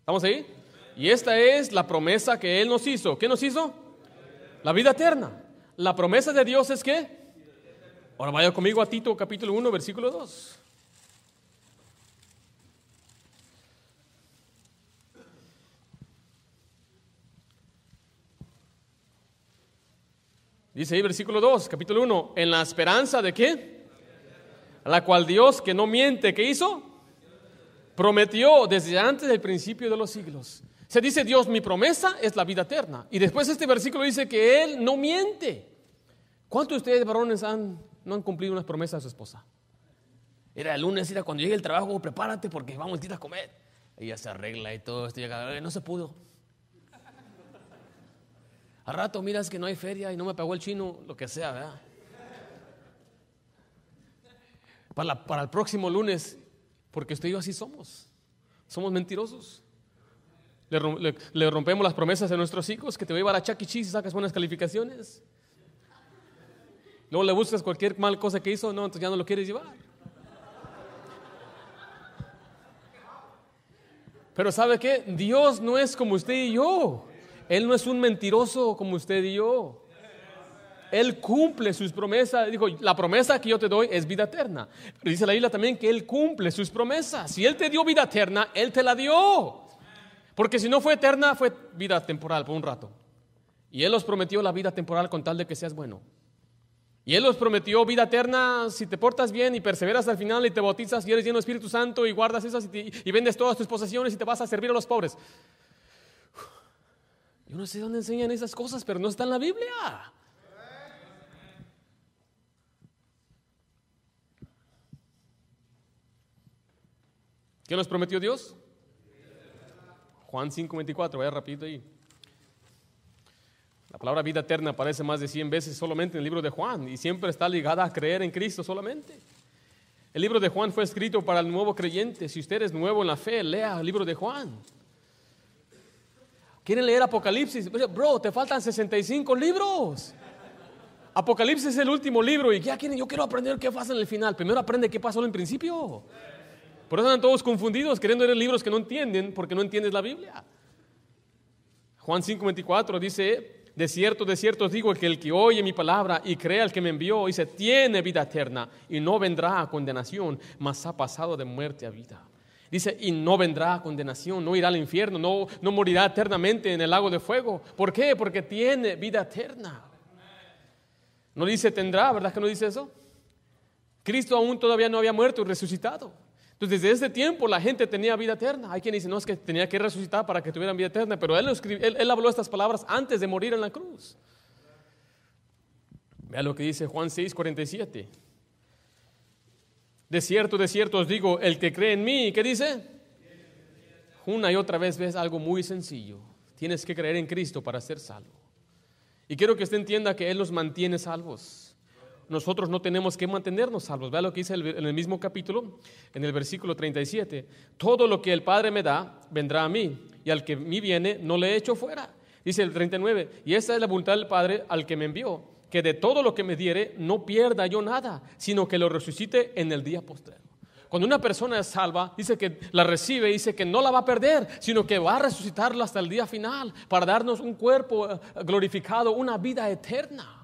¿Estamos ahí? Y esta es la promesa que Él nos hizo. ¿Qué nos hizo? La vida eterna. La promesa de Dios es que Ahora vaya conmigo a Tito capítulo 1, versículo 2. Dice ahí versículo 2, capítulo 1, en la esperanza de qué? La cual Dios que no miente, ¿qué hizo? Prometió desde antes del principio de los siglos. Se dice Dios, mi promesa es la vida eterna. Y después este versículo dice que Él no miente. ¿Cuántos de ustedes varones han no han cumplido unas promesas a su esposa. Era el lunes, era cuando llegue el trabajo, prepárate porque vamos a comer. Ella se arregla y todo esto, llega, no se pudo. Al rato miras que no hay feria y no me pagó el chino, lo que sea, ¿verdad? Para, para el próximo lunes, porque usted y yo así somos. Somos mentirosos. Le, rompemos las promesas a nuestros hijos que te voy a llevar a Chuck E. Y sacas buenas calificaciones. Luego le buscas cualquier mal cosa que hizo, no, entonces ya no lo quieres llevar. Pero ¿sabe qué? Dios no es como usted y yo. Él no es un mentiroso como usted y yo. Él cumple sus promesas. Dijo, la promesa que yo te doy es vida eterna. Pero dice la isla también que Él cumple sus promesas. Si Él te dio vida eterna, Él te la dio. Porque si no fue eterna, fue vida temporal por un rato. Y Él os prometió la vida temporal con tal de que seas bueno. Y Él nos prometió vida eterna si te portas bien y perseveras al final y te bautizas y eres lleno de Espíritu Santo y guardas esas y, vendes todas tus posesiones y te vas a servir a los pobres. Yo no sé dónde enseñan esas cosas, pero no está en la Biblia. ¿Qué nos prometió Dios? Juan 5:24, vaya rapidito ahí. La palabra vida eterna aparece más de 100 veces solamente en el libro de Juan y siempre está ligada a creer en Cristo solamente. El libro de Juan fue escrito para el nuevo creyente. Si usted es nuevo en la fe, lea el libro de Juan. ¿Quieren leer Apocalipsis? Bro, te faltan 65 libros. Apocalipsis es el último libro y ya quieren, yo quiero aprender qué pasa en el final. Primero aprende qué pasó en el principio. Por eso están todos confundidos queriendo leer libros que no entienden porque no entiendes la Biblia. Juan 5:24 dice, de cierto, de cierto os digo que el que oye mi palabra y crea al que me envió, dice, tiene vida eterna y no vendrá a condenación, mas ha pasado de muerte a vida. Dice, y no vendrá a condenación, no irá al infierno, no, no morirá eternamente en el lago de fuego. ¿Por qué? Porque tiene vida eterna. No dice tendrá, ¿verdad que no dice eso? Cristo aún todavía no había muerto y resucitado. Entonces, desde ese tiempo la gente tenía vida eterna. Hay quien dice, no, es que tenía que resucitar para que tuvieran vida eterna, pero él, él, habló estas palabras antes de morir en la cruz. Vea lo que dice Juan 6, 47. De cierto, de cierto os digo, el que cree en mí, ¿qué dice? Una y otra vez ves algo muy sencillo. Tienes que creer en Cristo para ser salvo. Y quiero que usted entienda que Él los mantiene salvos. Nosotros no tenemos que mantenernos salvos. Vea lo que dice en el mismo capítulo, en el versículo 37. Todo lo que el Padre me da, vendrá a mí, y al que mí viene, no le echo fuera. Dice el 39, y esta es la voluntad del Padre al que me envió, que de todo lo que me diere, no pierda yo nada, sino que lo resucite en el día postrero. Cuando una persona es salva, dice que la recibe, dice que no la va a perder, sino que va a resucitarla hasta el día final para darnos un cuerpo eh, glorificado, una vida eterna.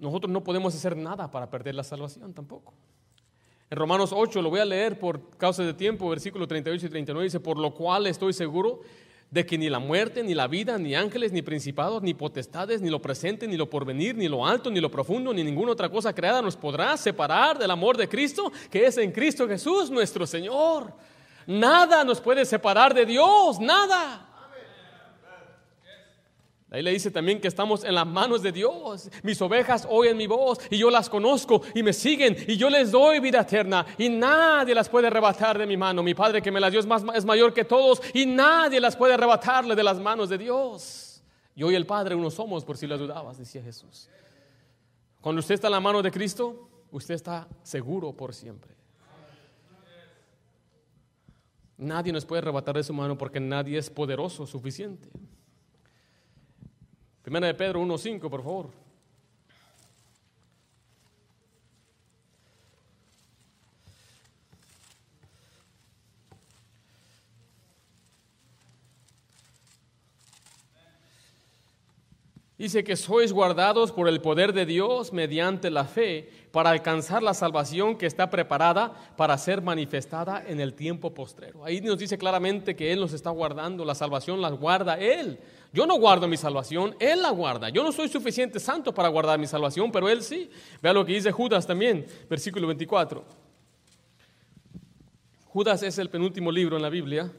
Nosotros no podemos hacer nada para perder la salvación tampoco. En Romanos 8, lo voy a leer por causa de tiempo, versículo 38 y 39, dice, por lo cual estoy seguro de que ni la muerte, ni la vida, ni ángeles, ni principados, ni potestades, ni lo presente, ni lo porvenir, ni lo alto, ni lo profundo, ni ninguna otra cosa creada nos podrá separar del amor de Cristo, que es en Cristo Jesús nuestro Señor. Nada nos puede separar de Dios, nada. Ahí le dice también que estamos en las manos de Dios. Mis ovejas oyen mi voz y yo las conozco y me siguen y yo les doy vida eterna y nadie las puede arrebatar de mi mano. Mi Padre que me las dio es, más, es mayor que todos y nadie las puede arrebatarle de las manos de Dios. Yo y el Padre uno somos, por si lo dudabas, decía Jesús. Cuando usted está en la mano de Cristo, usted está seguro por siempre. Nadie nos puede arrebatar de su mano porque nadie es poderoso suficiente. Primera de Pedro 1.5, por favor. Dice que sois guardados por el poder de Dios mediante la fe para alcanzar la salvación que está preparada para ser manifestada en el tiempo postrero. Ahí nos dice claramente que Él nos está guardando, la salvación la guarda Él. Yo no guardo mi salvación, Él la guarda. Yo no soy suficiente santo para guardar mi salvación, pero Él sí. Vea lo que dice Judas también, versículo 24. Judas es el penúltimo libro en la Biblia.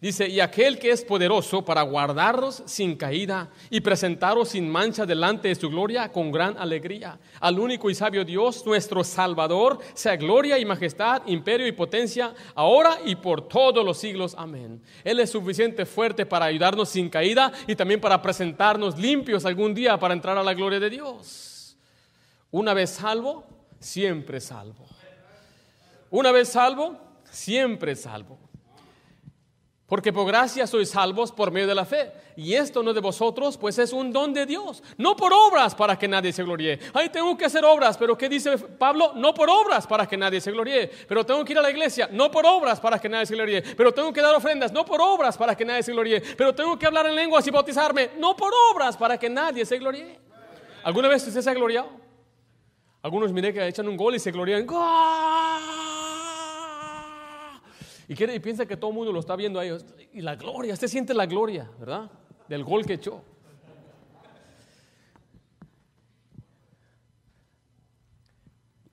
Dice, y aquel que es poderoso para guardaros sin caída y presentaros sin mancha delante de su gloria con gran alegría. Al único y sabio Dios, nuestro Salvador, sea gloria y majestad, imperio y potencia, ahora y por todos los siglos. Amén. Él es suficiente fuerte para ayudarnos sin caída y también para presentarnos limpios algún día para entrar a la gloria de Dios. Una vez salvo, siempre salvo. Una vez salvo, siempre salvo. Porque por gracia sois salvos por medio de la fe. Y esto no de vosotros, pues es un don de Dios. No por obras para que nadie se gloríe. Ay, tengo que hacer obras, pero ¿qué dice Pablo? No por obras para que nadie se gloríe. Pero tengo que ir a la iglesia, no por obras para que nadie se gloríe. Pero tengo que dar ofrendas, no por obras para que nadie se gloríe. Pero tengo que hablar en lenguas y bautizarme, no por obras para que nadie se gloríe. ¿Alguna vez usted se ha gloriado? Algunos miré que echan un gol y se glorían. ¡Gol! Y, quiere, y piensa que todo el mundo lo está viendo a ellos. Y la gloria, usted siente la gloria, ¿verdad? Del gol que echó.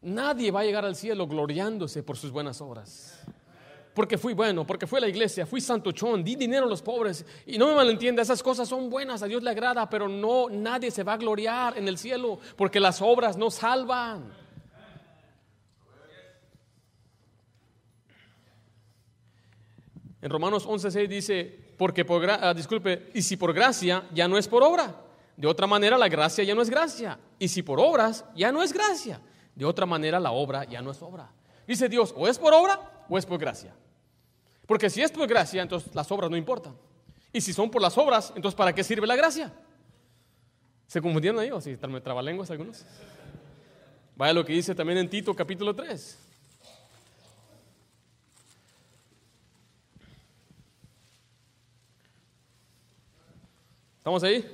Nadie va a llegar al cielo gloriándose por sus buenas obras. Porque fui bueno, porque fui a la iglesia, fui santochón, di dinero a los pobres. Y no me malentienda, esas cosas son buenas, a Dios le agrada, pero no, nadie se va a gloriar en el cielo porque las obras no salvan. En Romanos 11:6 dice, porque por ah, disculpe, y si por gracia ya no es por obra. De otra manera la gracia ya no es gracia. Y si por obras ya no es gracia. De otra manera la obra ya no es obra. Dice Dios, o es por obra o es por gracia. Porque si es por gracia, entonces las obras no importan. Y si son por las obras, entonces ¿para qué sirve la gracia? ¿Se confundieron ahí o si me trabalenguas algunos? Vaya lo que dice también en Tito capítulo 3. ¿Estamos ahí?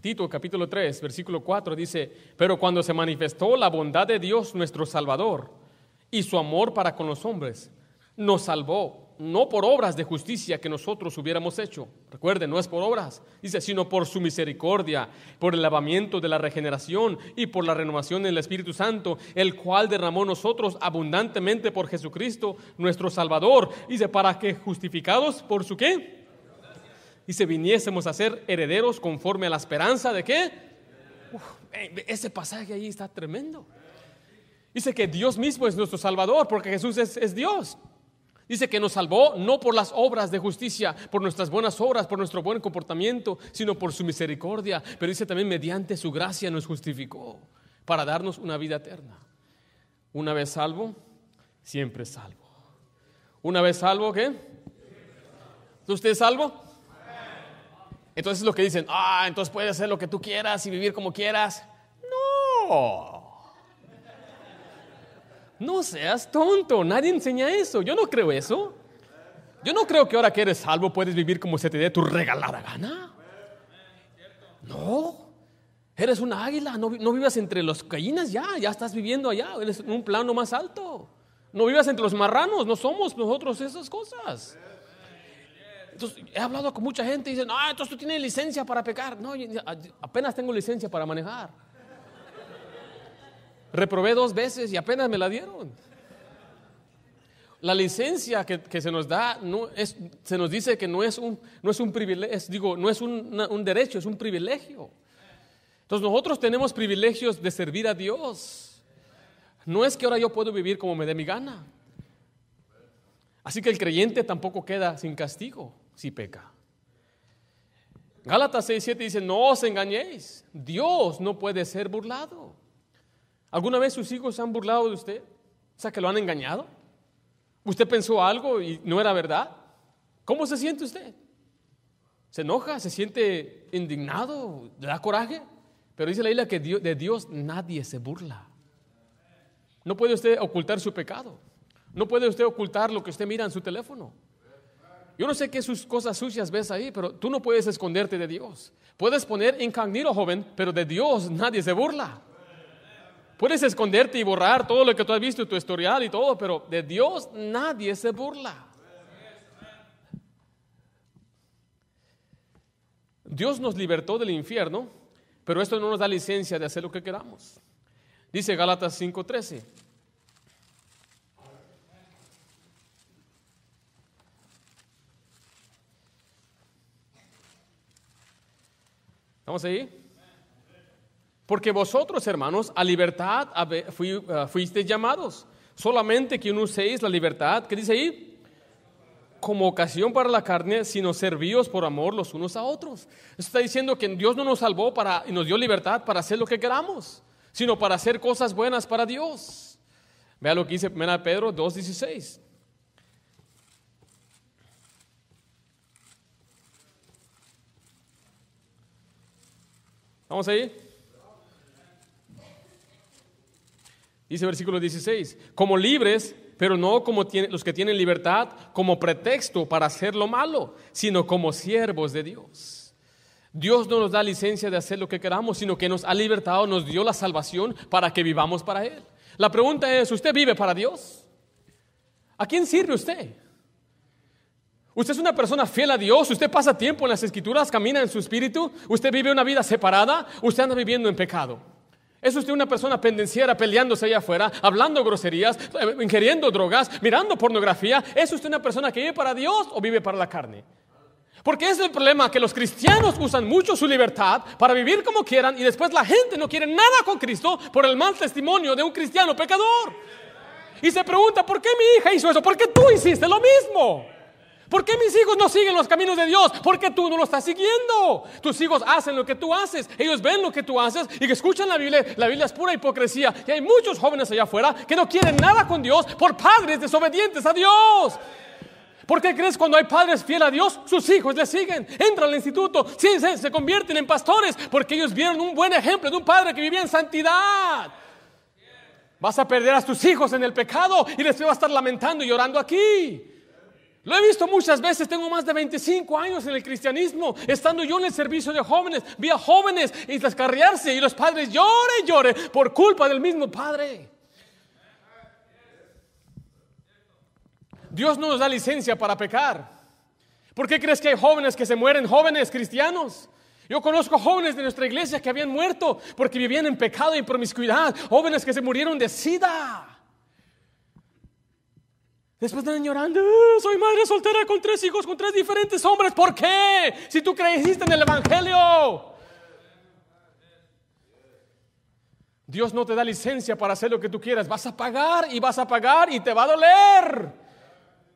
Tito capítulo 3, versículo 4 dice, pero cuando se manifestó la bondad de Dios nuestro Salvador y su amor para con los hombres, nos salvó, no por obras de justicia que nosotros hubiéramos hecho. Recuerden, no es por obras, dice, sino por su misericordia, por el lavamiento de la regeneración y por la renovación del Espíritu Santo, el cual derramó nosotros abundantemente por Jesucristo, nuestro Salvador. Dice, para que justificados por su qué? Dice, viniésemos a ser herederos conforme a la esperanza de qué? ese pasaje ahí está tremendo. Dice que Dios mismo es nuestro Salvador, porque Jesús es, Dios. Dice que nos salvó no por las obras de justicia, por nuestras buenas obras, por nuestro buen comportamiento, sino por su misericordia. Pero dice también mediante su gracia nos justificó para darnos una vida eterna. Una vez salvo, siempre salvo. Una vez salvo, ¿qué? ¿Usted es salvo? Entonces lo que dicen, ah, entonces puedes hacer lo que tú quieras y vivir como quieras. No. No seas tonto, nadie enseña eso. Yo no creo eso. Yo no creo que ahora que eres salvo puedes vivir como se te dé tu regalada gana. No. Eres una águila, no, vivas entre los gallinas ya, ya estás viviendo allá, eres en un plano más alto. No vivas entre los marranos, no somos nosotros esas cosas. Entonces, he hablado con mucha gente y dicen, ah, entonces tú tienes licencia para pecar. No, apenas tengo licencia para manejar. Reprobé dos veces y apenas me la dieron. La licencia que, se nos da, no es, se nos dice que no es un, no es un privilegio, digo, no es un, un derecho, es un privilegio. Entonces nosotros tenemos privilegios de servir a Dios. No es que ahora yo puedo vivir como me dé mi gana. Así que el creyente tampoco queda sin castigo si peca. Gálatas 6, 7 dice, no os engañéis, Dios no puede ser burlado. ¿Alguna vez sus hijos se han burlado de usted? O sea, que lo han engañado. ¿Usted pensó algo y no era verdad? ¿Cómo se siente usted? ¿Se enoja? ¿Se siente indignado? ¿Le da coraje? Pero dice la isla que de Dios nadie se burla. No puede usted ocultar su pecado. No puede usted ocultar lo que usted mira en su teléfono. Yo no sé qué sus cosas sucias ves ahí, pero tú no puedes esconderte de Dios. Puedes poner incognito, joven, pero de Dios nadie se burla. Puedes esconderte y borrar todo lo que tú has visto, tu historial y todo, pero de Dios nadie se burla. Dios nos libertó del infierno, pero esto no nos da licencia de hacer lo que queramos. Dice Gálatas 5:13. ¿Estamos ahí? Porque vosotros, hermanos, a libertad eh, fuisteis llamados. Solamente que no uséis la libertad, ¿qué dice ahí? Como ocasión para la carne, sino servíos por amor los unos a otros. está diciendo que Dios no nos salvó para, y nos dio libertad para hacer lo que queramos, sino para hacer cosas buenas para Dios. Vea lo que dice 1 Pedro 2.16. ¿Vamos ahí? Dice versículo 16, como libres, pero no como los que tienen libertad como pretexto para hacer lo malo, sino como siervos de Dios. Dios no nos da licencia de hacer lo que queramos, sino que nos ha libertado, nos dio la salvación para que vivamos para Él. La pregunta es, ¿usted vive para Dios? ¿A quién sirve usted? Usted es una persona fiel a Dios, usted pasa tiempo en las escrituras, camina en su espíritu, usted vive una vida separada, usted anda viviendo en pecado. ¿Es usted una persona pendenciera peleándose allá afuera, hablando groserías, eh, ingiriendo drogas, mirando pornografía? ¿Es usted una persona que vive para Dios o vive para la carne? Porque es el problema que los cristianos usan mucho su libertad para vivir como quieran y después la gente no quiere nada con Cristo por el mal testimonio de un cristiano pecador. Y se pregunta, ¿por qué mi hija hizo eso? ¿Por qué tú hiciste lo mismo? ¿Por qué mis hijos no siguen los caminos de Dios? Porque tú no lo estás siguiendo. Tus hijos hacen lo que tú haces. Ellos ven lo que tú haces y que escuchan la Biblia. La Biblia es pura hipocresía. Y hay muchos jóvenes allá afuera que no quieren nada con Dios por padres desobedientes a Dios. ¿Por qué crees cuando hay padres fieles a Dios, sus hijos le siguen? Entran al instituto, se, convierten en pastores porque ellos vieron un buen ejemplo de un padre que vivía en santidad. Vas a perder a tus hijos en el pecado y les va a estar lamentando y llorando aquí. Lo he visto muchas veces, tengo más de 25 años en el cristianismo, estando yo en el servicio de jóvenes, vi a jóvenes y descarriarse y los padres lloren y por culpa del mismo padre. Dios no nos da licencia para pecar. ¿Por qué crees que hay jóvenes que se mueren, jóvenes cristianos? Yo conozco jóvenes de nuestra iglesia que habían muerto porque vivían en pecado y promiscuidad, jóvenes que se murieron de sida. Después están llorando, ah, soy madre soltera con tres hijos, con tres diferentes hombres. ¿Por qué? Si tú creíste en el Evangelio. Dios no te da licencia para hacer lo que tú quieras. Vas a pagar y vas a pagar y te va a doler.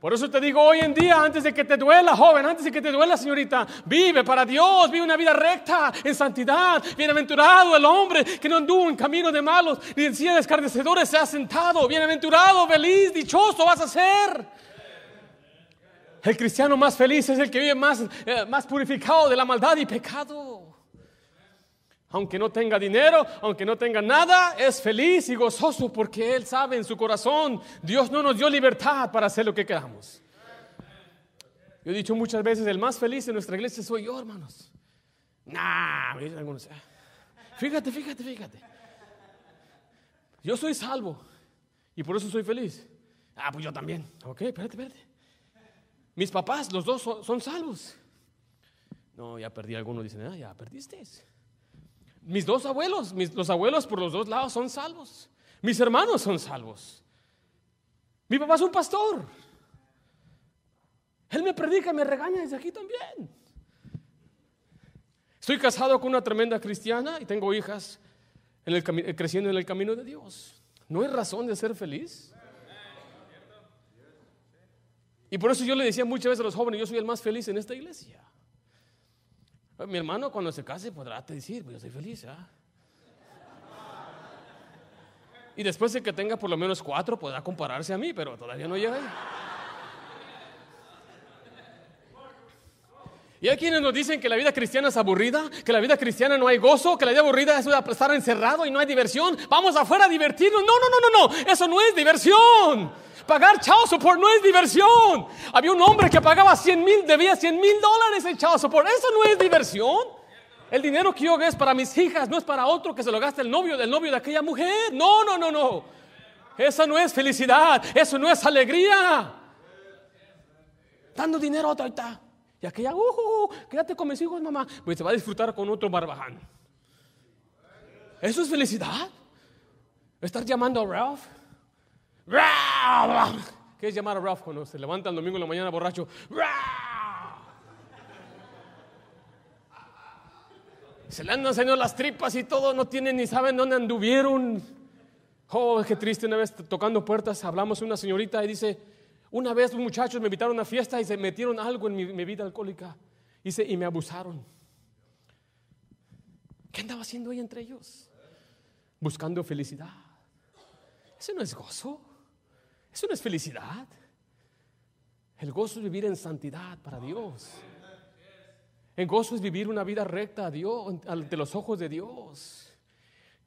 Por eso te digo hoy en día, antes de que te duela, joven, antes de que te duela, señorita, vive para Dios, vive una vida recta, en santidad. Bienaventurado el hombre que no anduvo en camino de malos, ni en silla de escarnecedores se ha sentado. Bienaventurado, feliz, dichoso vas a ser. El cristiano más feliz es el que vive más, eh, más purificado de la maldad y pecado. Aunque no tenga dinero, aunque no tenga nada, es feliz y gozoso porque Él sabe en su corazón, Dios no nos dio libertad para hacer lo que queramos. Yo he dicho muchas veces, el más feliz en nuestra iglesia soy yo, hermanos. Nah, algunos. Fíjate, fíjate, fíjate. Yo soy salvo y por eso soy feliz. Ah, pues yo también. Ok, espérate, espérate. Mis papás, los dos son, salvos. No, ya perdí algunos, dicen, ah, ya perdiste. Mis dos abuelos, mis, los abuelos por los dos lados son salvos. Mis hermanos son salvos. Mi papá es un pastor. Él me predica y me regaña desde aquí también. Estoy casado con una tremenda cristiana y tengo hijas en el, creciendo en el camino de Dios. ¿No hay razón de ser feliz? Y por eso yo le decía muchas veces a los jóvenes, yo soy el más feliz en esta iglesia. Mi hermano cuando se case podrá decir, pues yo soy feliz. ¿ah? Y después de que tenga por lo menos cuatro podrá compararse a mí, pero todavía no llega ahí. Y hay quienes nos dicen que la vida cristiana es aburrida, que la vida cristiana no hay gozo, que la vida aburrida es estar encerrado y no hay diversión. Vamos afuera a divertirnos. No, no, no, no, no. Eso no es diversión. Pagar chao support no es diversión. Había un hombre que pagaba 100 mil, debía 100 mil dólares en chao support. Eso no es diversión. El dinero que yo es para mis hijas, no es para otro que se lo gaste el novio del novio de aquella mujer. No, no, no, no. Esa no es felicidad. Eso no es alegría. Dando dinero a otra. Y aquella, uh, uh, uh, quédate con mis hijos, mamá. Pues se va a disfrutar con otro barbaján. ¿Eso es felicidad? ¿Estar llamando a Ralph? ¿Qué es llamar a Ralph cuando se levanta el domingo en la mañana borracho? Se le andan saliendo las tripas y todo, no tienen ni saben dónde anduvieron. Oh, qué triste, una vez tocando puertas, hablamos una señorita y dice, una vez los muchachos me invitaron a una fiesta y se metieron algo en mi, vida alcohólica y, y me abusaron. ¿Qué andaba haciendo ella entre ellos? Buscando felicidad. Eso no es gozo. Eso no es felicidad. El gozo es vivir en santidad para Dios. El gozo es vivir una vida recta a Dios, ante los ojos de Dios.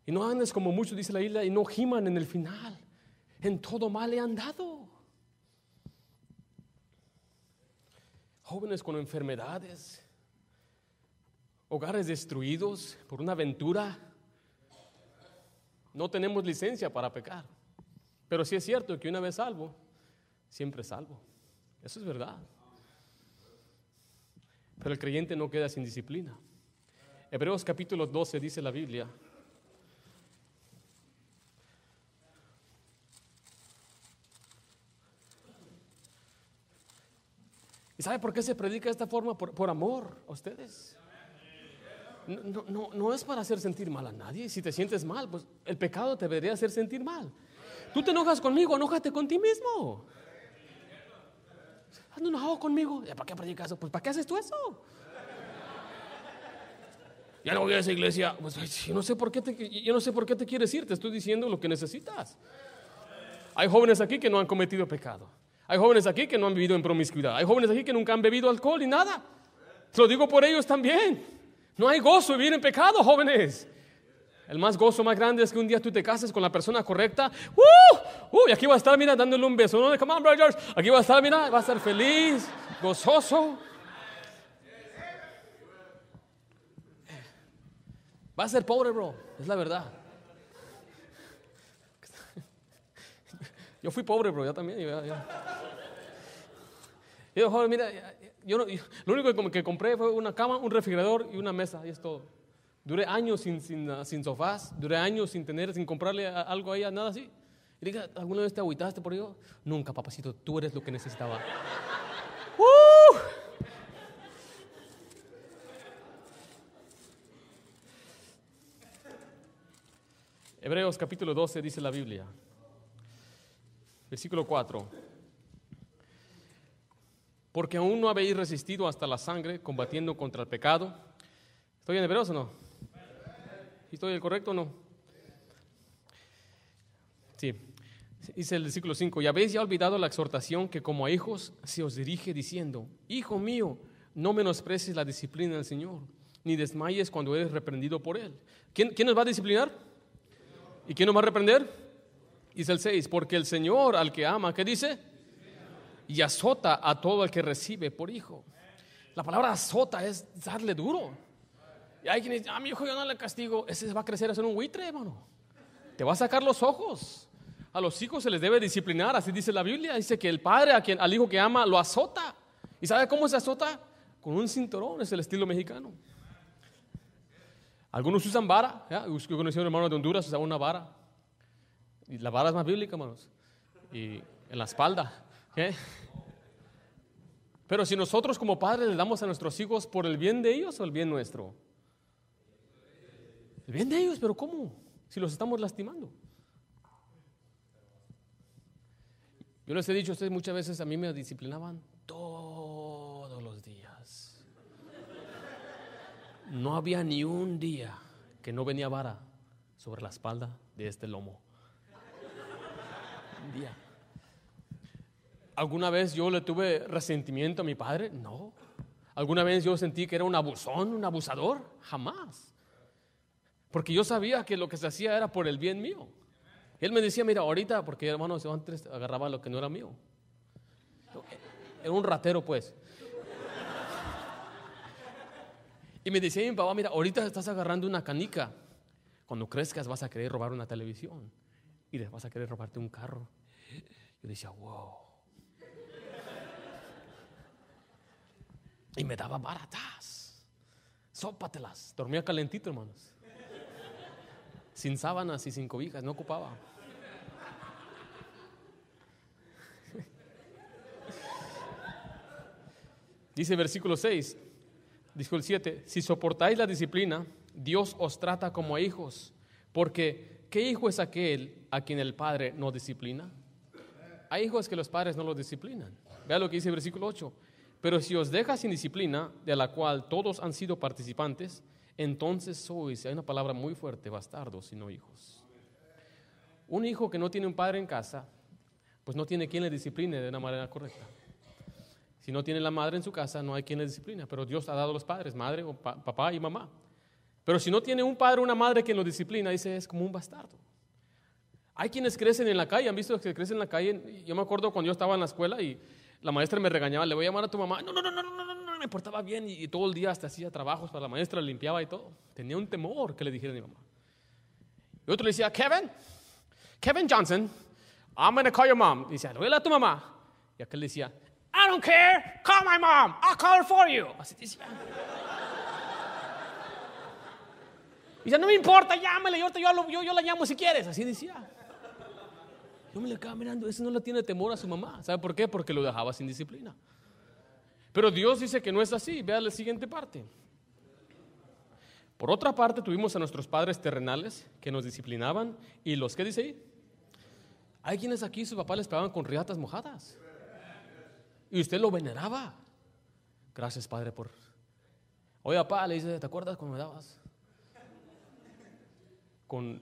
Y no andes como muchos, dice la isla, y no giman en el final. En todo mal he andado. jóvenes con enfermedades, hogares destruidos por una aventura. No tenemos licencia para pecar, pero sí es cierto que una vez salvo, siempre salvo. Eso es verdad. Pero el creyente no queda sin disciplina. Hebreos capítulo 12 dice la Biblia, ¿Y sabe por qué se predica de esta forma? Por, amor a ustedes. No, no, no, es para hacer sentir mal a nadie. Si te sientes mal, pues el pecado te debería hacer sentir mal. Tú te enojas conmigo, enójate con ti mismo. Ando enojado conmigo. ¿Para qué predicas eso? Pues ¿para qué haces tú eso? Ya no voy a esa iglesia. Pues yo no sé por qué te, yo no sé por qué te quieres ir. Te estoy diciendo lo que necesitas. Hay jóvenes aquí que no han cometido pecado. Hay jóvenes aquí que no han vivido en promiscuidad. Hay jóvenes aquí que nunca han bebido alcohol y nada. Lo digo por ellos también. No hay gozo vivir en pecado, jóvenes. El más gozo más grande es que un día tú te cases con la persona correcta. ¡Uh! ¡Uh! Y aquí va a estar, mira, dándole un beso. ¿no? Come on, brothers. Aquí va a estar, mira, va a estar feliz, gozoso. Va a ser pobre, bro. Es la verdad. Yo fui pobre, bro, ya también. Yo, joven, mira, yo, lo único que, compré fue una cama, un refrigerador y una mesa, y es todo. Duré años sin, sin, ah, sin sofás, duré años sin tener, sin comprarle algo a ella, nada así. Y diga, ¿alguna vez te agüitaste por ello? Nunca, papacito, tú eres lo que necesitaba. ¡Uh! Hebreos capítulo 12 dice la Biblia. Versículo 4. porque aún no habéis resistido hasta la sangre combatiendo contra el pecado. ¿Estoy en hebreos o no? ¿Estoy el correcto o no? Sí. Dice el versículo 5, y habéis ya olvidado la exhortación que como a hijos se os dirige diciendo, Hijo mío, no menosprecies la disciplina del Señor, ni desmayes cuando eres reprendido por Él. ¿Quién, quién nos va a disciplinar? ¿Y quién nos va a reprender? Dice el 6, porque el Señor al que ama, ¿qué dice? Y azota a todo el que recibe por hijo. La palabra azota es darle duro. Y hay quien dice, a mi hijo yo no le castigo, ese va a crecer a ser un buitre, hermano. Te va a sacar los ojos. A los hijos se les debe disciplinar, así dice la Biblia. Dice que el padre a quien, al hijo que ama lo azota. ¿Y sabe cómo se azota? Con un cinturón, es el estilo mexicano. Algunos usan vara. Yo conocí a un hermano de Honduras, usaba una vara. Y la vara es más bíblica, hermanos. Y en la espalda. Pero si nosotros como padres le damos a nuestros hijos por el bien de ellos o el bien nuestro. Bien de ellos, pero ¿cómo? Si los estamos lastimando. Yo les he dicho a ustedes muchas veces, a mí me disciplinaban todos los días. No había ni un día que no venía vara sobre la espalda de este lomo. Un día. ¿Alguna vez yo le tuve resentimiento a mi padre? No. ¿Alguna vez yo sentí que era un abusón, un abusador? Jamás. Porque yo sabía que lo que se hacía era por el bien mío. Él me decía, mira, ahorita, porque hermanos, antes agarraba lo que no era mío. Era un ratero, pues. Y me decía mi papá, mira, ahorita estás agarrando una canica. Cuando crezcas vas a querer robar una televisión. Y vas a querer robarte un carro. Yo decía, wow. Y me daba baratas. Sópatelas. Dormía calentito, hermanos. Sin sábanas y sin cobijas, no ocupaba. Dice versículo 6, dijo el 7, si soportáis la disciplina, Dios os trata como a hijos, porque ¿qué hijo es aquel a quien el padre no disciplina? Hay hijos que los padres no los disciplinan. Vea lo que dice el versículo 8. Pero si os deja sin disciplina, de la cual todos han sido participantes, entonces sois, hay una palabra muy fuerte, bastardos y no hijos. Un hijo que no tiene un padre en casa, pues no tiene quien le discipline de una manera correcta. Si no tiene la madre en su casa, no hay quien le disciplina. Pero Dios ha dado a los padres, madre, o papá y mamá. Pero si no tiene un padre o una madre que lo disciplina, dice, es como un bastardo. Hay quienes crecen en la calle, han visto que crecen en la calle. Yo me acuerdo cuando yo estaba en la escuela y la maestra me regañaba, le voy a llamar a tu mamá. No, no, no, no, no, no, me portaba bien y, todo el día hasta hacía trabajos para la maestra, limpiaba y todo. Tenía un temor que le dijera a mi mamá. Y otro le decía, Kevin, Kevin Johnson, I'm going to call your mom. Y decía, le voy a tu mamá. Y aquel decía, I don't care. Call my mom. I'll call her for you. Así decía. Y ya no me importa, llámale, yo, yo, yo, la llamo si quieres. Así decía. Yo me le quedaba mirando, ese no le tiene temor a su mamá. ¿Sabe por qué? Porque lo dejaba sin disciplina. Pero Dios dice que no es así. Vea la siguiente parte. Por otra parte, tuvimos a nuestros padres terrenales que nos disciplinaban. ¿Y los qué dice ahí? Hay quienes aquí sus papás les pegaban con riatas mojadas. Y usted lo veneraba. Gracias, Padre, por... Oye, papá, le dice, ¿te acuerdas cuando me dabas? Con,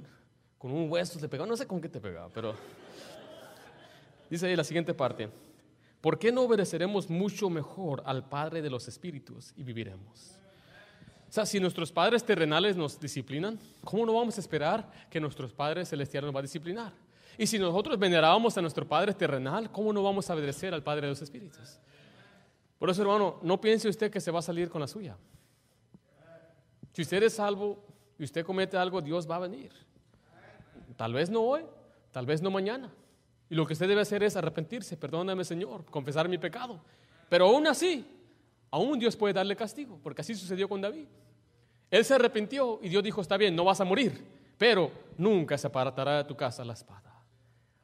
con un hueso le pegaba, no sé con qué te pegaba, pero... Dice ahí la siguiente parte. ¿Por qué no obedeceremos mucho mejor al Padre de los Espíritus y viviremos? O sea, si nuestros padres terrenales nos disciplinan, ¿cómo no vamos a esperar que nuestros padres celestiales nos va a disciplinar? Y si nosotros venerábamos a nuestro Padre terrenal, ¿cómo no vamos a obedecer al Padre de los Espíritus? Por eso, hermano, no piense usted que se va a salir con la suya. Si usted es salvo y usted comete algo, Dios va a venir. Tal vez no hoy, tal vez no mañana. Y lo que usted debe hacer es arrepentirse, perdóname Señor, confesar mi pecado. Pero aún así, aún Dios puede darle castigo, porque así sucedió con David. Él se arrepintió y Dios dijo, está bien, no vas a morir, pero nunca se apartará de tu casa la espada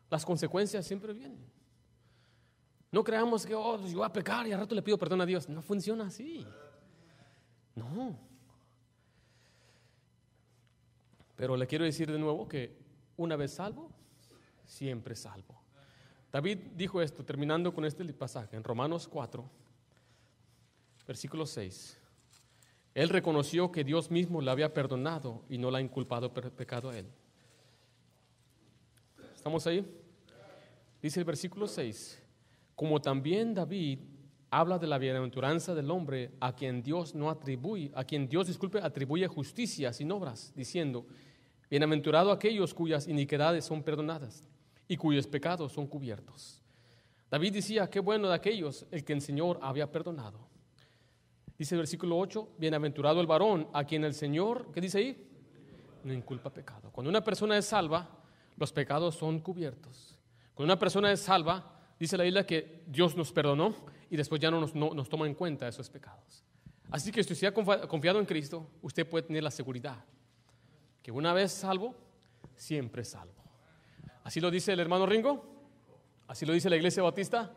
las consecuencias siempre vienen. No creamos que, oh, yo voy a pecar y al rato le pido perdón a Dios. No funciona así. No. Pero le quiero decir de nuevo que una vez salvo, siempre salvo. David dijo esto, terminando con este pasaje, en Romanos 4, Versículo 6. Él reconoció que Dios mismo le había perdonado y no le ha inculpado por pecado a él. ¿Estamos ahí? Dice el versículo 6. Como también David habla de la bienaventuranza del hombre a quien Dios no atribuye, a quien Dios, disculpe, atribuye justicia sin obras, diciendo, bienaventurado aquellos cuyas iniquidades son perdonadas y cuyos pecados son cubiertos. David decía, qué bueno de aquellos el que el Señor había perdonado. Dice el versículo 8, bienaventurado el varón a quien el Señor, ¿qué dice ahí? No inculpa pecado. Cuando una persona es salva, los pecados son cubiertos. Cuando una persona es salva, dice la Biblia que Dios nos perdonó y después ya no nos, no, toma en cuenta esos pecados. Así que si usted ha confiado en Cristo, usted puede tener la seguridad que una vez salvo, siempre salvo. Así lo dice el hermano Ringo, así lo dice la iglesia bautista,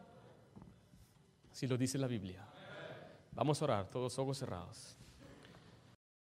así lo dice la Biblia. Vamos a orar, todos ojos cerrados.